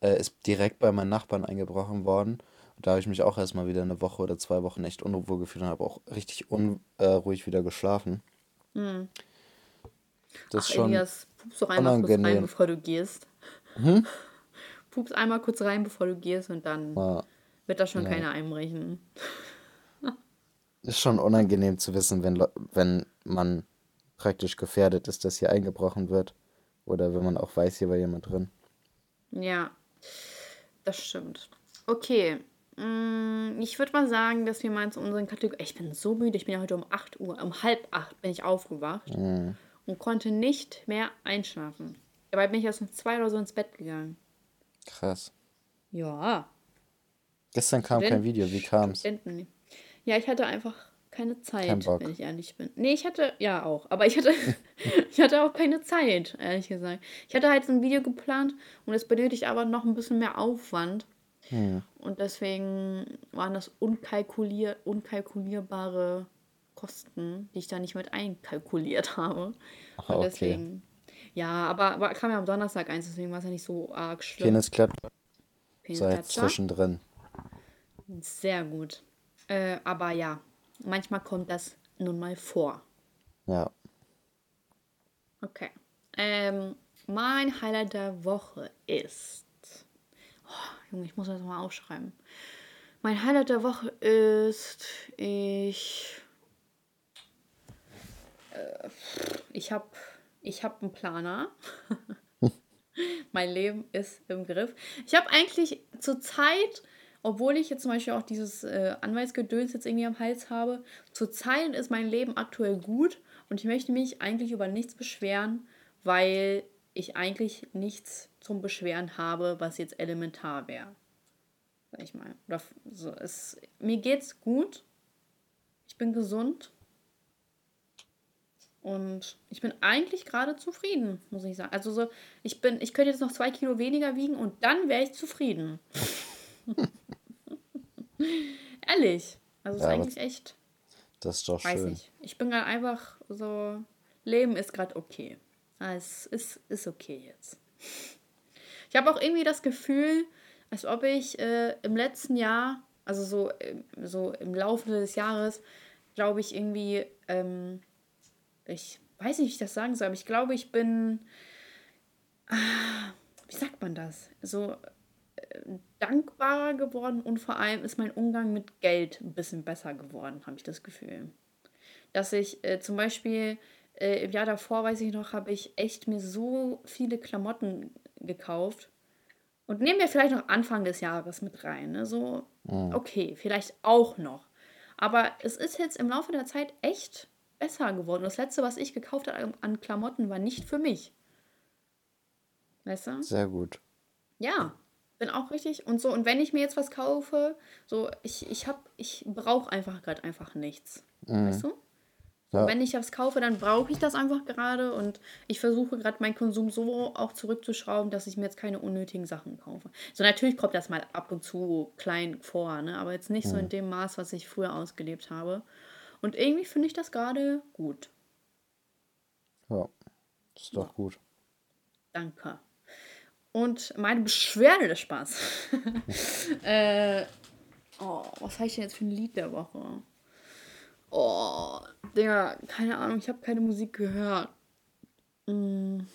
B: äh, ist direkt bei meinen Nachbarn eingebrochen worden. Und da habe ich mich auch erstmal wieder eine Woche oder zwei Wochen echt unwohl gefühlt und habe auch richtig unruhig wieder geschlafen. Hm.
A: Das Ach, ist schon Elias, pups doch einmal kurz rein, bevor du gehst. Hm? Pups einmal kurz rein, bevor du gehst und dann ja. Wird da schon ja. keiner einbrechen.
B: ist schon unangenehm zu wissen, wenn, wenn man praktisch gefährdet ist, dass hier eingebrochen wird. Oder wenn man auch weiß, hier war jemand drin.
A: Ja, das stimmt. Okay. Mm, ich würde mal sagen, dass wir mal zu unseren Kategorien. Ich bin so müde. Ich bin ja heute um 8 Uhr, um halb 8 bin ich aufgewacht mhm. und konnte nicht mehr einschlafen. Dabei bin ich erst um 2 oder so ins Bett gegangen.
B: Krass.
A: Ja.
B: Gestern kam Studenten, kein Video. Wie kam es?
A: Ja, ich hatte einfach keine Zeit, Kein wenn ich ehrlich bin. Nee, ich hatte, ja auch, aber ich hatte, ich hatte auch keine Zeit, ehrlich gesagt. Ich hatte halt so ein Video geplant und es benötigt aber noch ein bisschen mehr Aufwand. Hm. Und deswegen waren das unkalkulier unkalkulierbare Kosten, die ich da nicht mit einkalkuliert habe. Ach, und deswegen, okay. ja, aber, aber kam ja am Donnerstag eins, deswegen war es ja nicht so arg schlimm. Penisklatscher. Seid zwischendrin. Sehr gut. Äh, aber ja, Manchmal kommt das nun mal vor. Ja. Okay. Ähm, mein Highlight der Woche ist. Oh, Junge, ich muss das mal aufschreiben. Mein Highlight der Woche ist. Ich. Äh, ich habe ich hab einen Planer. mein Leben ist im Griff. Ich habe eigentlich zur Zeit obwohl ich jetzt zum Beispiel auch dieses äh, Anwaltsgedöns jetzt irgendwie am Hals habe, zur Zeit ist mein Leben aktuell gut und ich möchte mich eigentlich über nichts beschweren, weil ich eigentlich nichts zum Beschweren habe, was jetzt elementar wäre. Sag ich mal. so, es, mir geht's gut. Ich bin gesund. Und ich bin eigentlich gerade zufrieden, muss ich sagen. Also so, ich bin, ich könnte jetzt noch zwei Kilo weniger wiegen und dann wäre ich zufrieden. Ehrlich. Also ja, ist eigentlich echt. Das ist doch weiß schön. Ich. ich bin gerade einfach so. Leben ist gerade okay. Es ist, ist okay jetzt. Ich habe auch irgendwie das Gefühl, als ob ich äh, im letzten Jahr, also so, äh, so im Laufe des Jahres, glaube ich irgendwie, ähm, ich weiß nicht, wie ich das sagen soll, aber ich glaube, ich bin, ah, wie sagt man das? So dankbarer geworden und vor allem ist mein Umgang mit Geld ein bisschen besser geworden, habe ich das Gefühl. Dass ich äh, zum Beispiel äh, im Jahr davor, weiß ich noch, habe ich echt mir so viele Klamotten gekauft. Und nehmen wir vielleicht noch Anfang des Jahres mit rein. Ne? So, mhm. okay, vielleicht auch noch. Aber es ist jetzt im Laufe der Zeit echt besser geworden. Das letzte, was ich gekauft habe an Klamotten, war nicht für mich.
B: Weißt du? Sehr gut.
A: Ja, bin auch richtig und so. Und wenn ich mir jetzt was kaufe, so, ich, ich hab, ich brauche einfach gerade einfach nichts. Mhm. Weißt du? Ja. Wenn ich was kaufe, dann brauche ich das einfach gerade und ich versuche gerade meinen Konsum so auch zurückzuschrauben, dass ich mir jetzt keine unnötigen Sachen kaufe. So natürlich kommt das mal ab und zu klein vor, ne? aber jetzt nicht mhm. so in dem Maß, was ich früher ausgelebt habe. Und irgendwie finde ich das gerade gut.
B: Ja, ist doch ja. gut.
A: Danke. Und meine Beschwerde des Spaß. äh, oh, was habe ich denn jetzt für ein Lied der Woche? Oh, Digga, keine Ahnung, ich habe keine Musik gehört. Hm.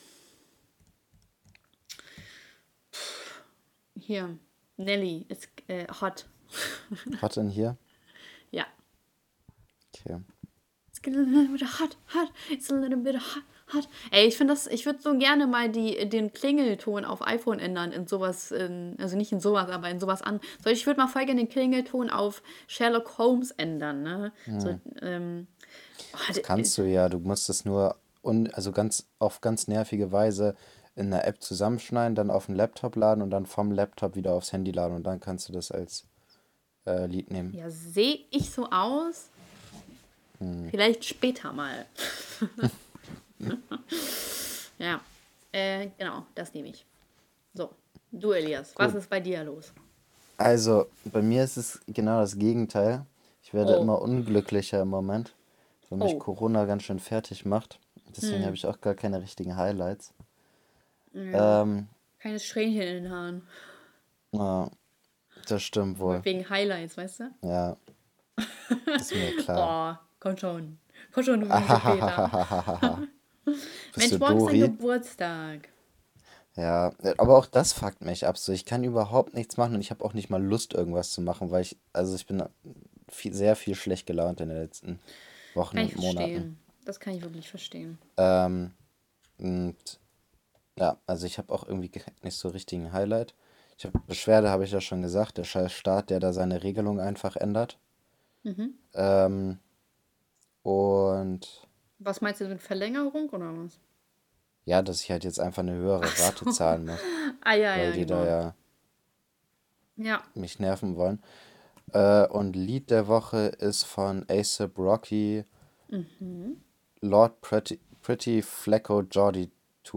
A: Hier, Nelly ist äh, hot.
B: Hot in hier?
A: Ja. Okay. It's a little bit hot, hot. It's a little bit hot, hat. Ey, ich finde das, ich würde so gerne mal die, den Klingelton auf iPhone ändern in sowas, in, also nicht in sowas, aber in sowas an. So, ich würde mal voll gerne den Klingelton auf Sherlock Holmes ändern, ne? Hm. So, ähm,
B: oh, das kannst du ja, du musst es nur un, also ganz auf ganz nervige Weise in einer App zusammenschneiden, dann auf den Laptop laden und dann vom Laptop wieder aufs Handy laden und dann kannst du das als äh, Lied nehmen.
A: Ja, sehe ich so aus? Hm. Vielleicht später mal. ja, äh, genau, das nehme ich. So, du Elias, was Gut. ist bei dir los?
B: Also, bei mir ist es genau das Gegenteil. Ich werde
A: Oh.
B: immer unglücklicher im Moment, weil mich
A: Oh.
B: Corona ganz schön fertig macht. Deswegen
A: Hm.
B: habe ich auch gar keine richtigen Highlights.
A: Ja.
B: Ähm,
A: Keine Strähnchen in den Haaren.
B: ja, das stimmt wohl.
A: Wegen Highlights, weißt du?
B: Ja, ist mir klar.
A: Oh, komm schon. Komm schon, du Peter. Mensch, morgen ist dein? Geburtstag.
B: Ja, aber auch das fuckt mich ab. So, ich kann überhaupt nichts machen und ich habe auch nicht mal Lust, irgendwas zu machen, weil ich, also ich bin viel, sehr viel schlecht gelaunt in den letzten Wochen
A: Kann ich
B: und Monaten.
A: verstehen. Das kann ich wirklich verstehen.
B: Ähm, und ja, also ich habe auch irgendwie ge- nicht so richtigen Highlight. Ich habe Beschwerde, habe ich ja schon gesagt, der scheiß Staat, der da seine Regelung einfach ändert.
A: Mhm.
B: Ähm, und
A: Was meinst du mit Verlängerung oder was?
B: ja, dass ich halt jetzt einfach eine höhere Rate zahlen muss,
A: Ah, ja,
B: weil
A: ja,
B: die
A: genau.
B: da ja
A: Ja,
B: mich nerven wollen. Äh, und Lied der Woche ist von A$AP Rocky,
A: Mhm.
B: Lord Pretty, Pretty Flecko Jordy 2.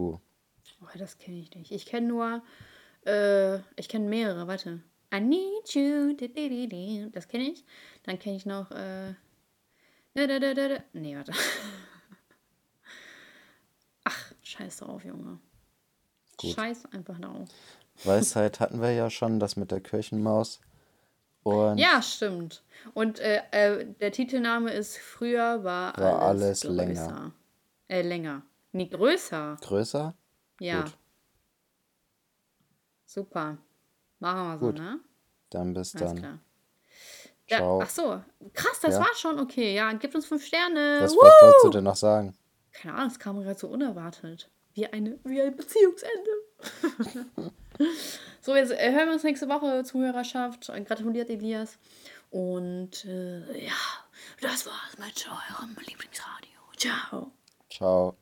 A: oh, das kenne ich nicht. Ich kenne nur, äh, ich kenne mehrere, warte. I need you, das kenne ich. Dann kenne ich noch, äh, da, da, da, da. nee, warte. Scheiß drauf, Junge.
B: Gut.
A: Scheiß einfach drauf.
B: Weisheit hatten wir ja schon, das mit der Kirchenmaus. Und
A: Ja, stimmt. Und äh, äh, der Titelname ist Früher war,
B: War
A: alles,
B: alles länger.
A: größer. Äh, länger. Nee, größer.
B: größer?
A: Ja.
B: Gut.
A: Super. Machen wir so,
B: Gut.
A: ne?
B: Dann bis
A: Alles
B: dann.
A: klar. Ja, ach so. Krass, das
B: Ja?
A: war schon okay. Ja, gibt uns fünf Sterne.
B: Was, was wolltest du denn noch sagen?
A: Keine Ahnung, es kam gerade so unerwartet. Wie, eine, wie ein Beziehungsende. so, jetzt äh, hören wir uns nächste Woche, Zuhörerschaft. Gratuliert, Elias. Und äh, ja, das war's mit eurem Lieblingsradio. Ciao.
B: Ciao.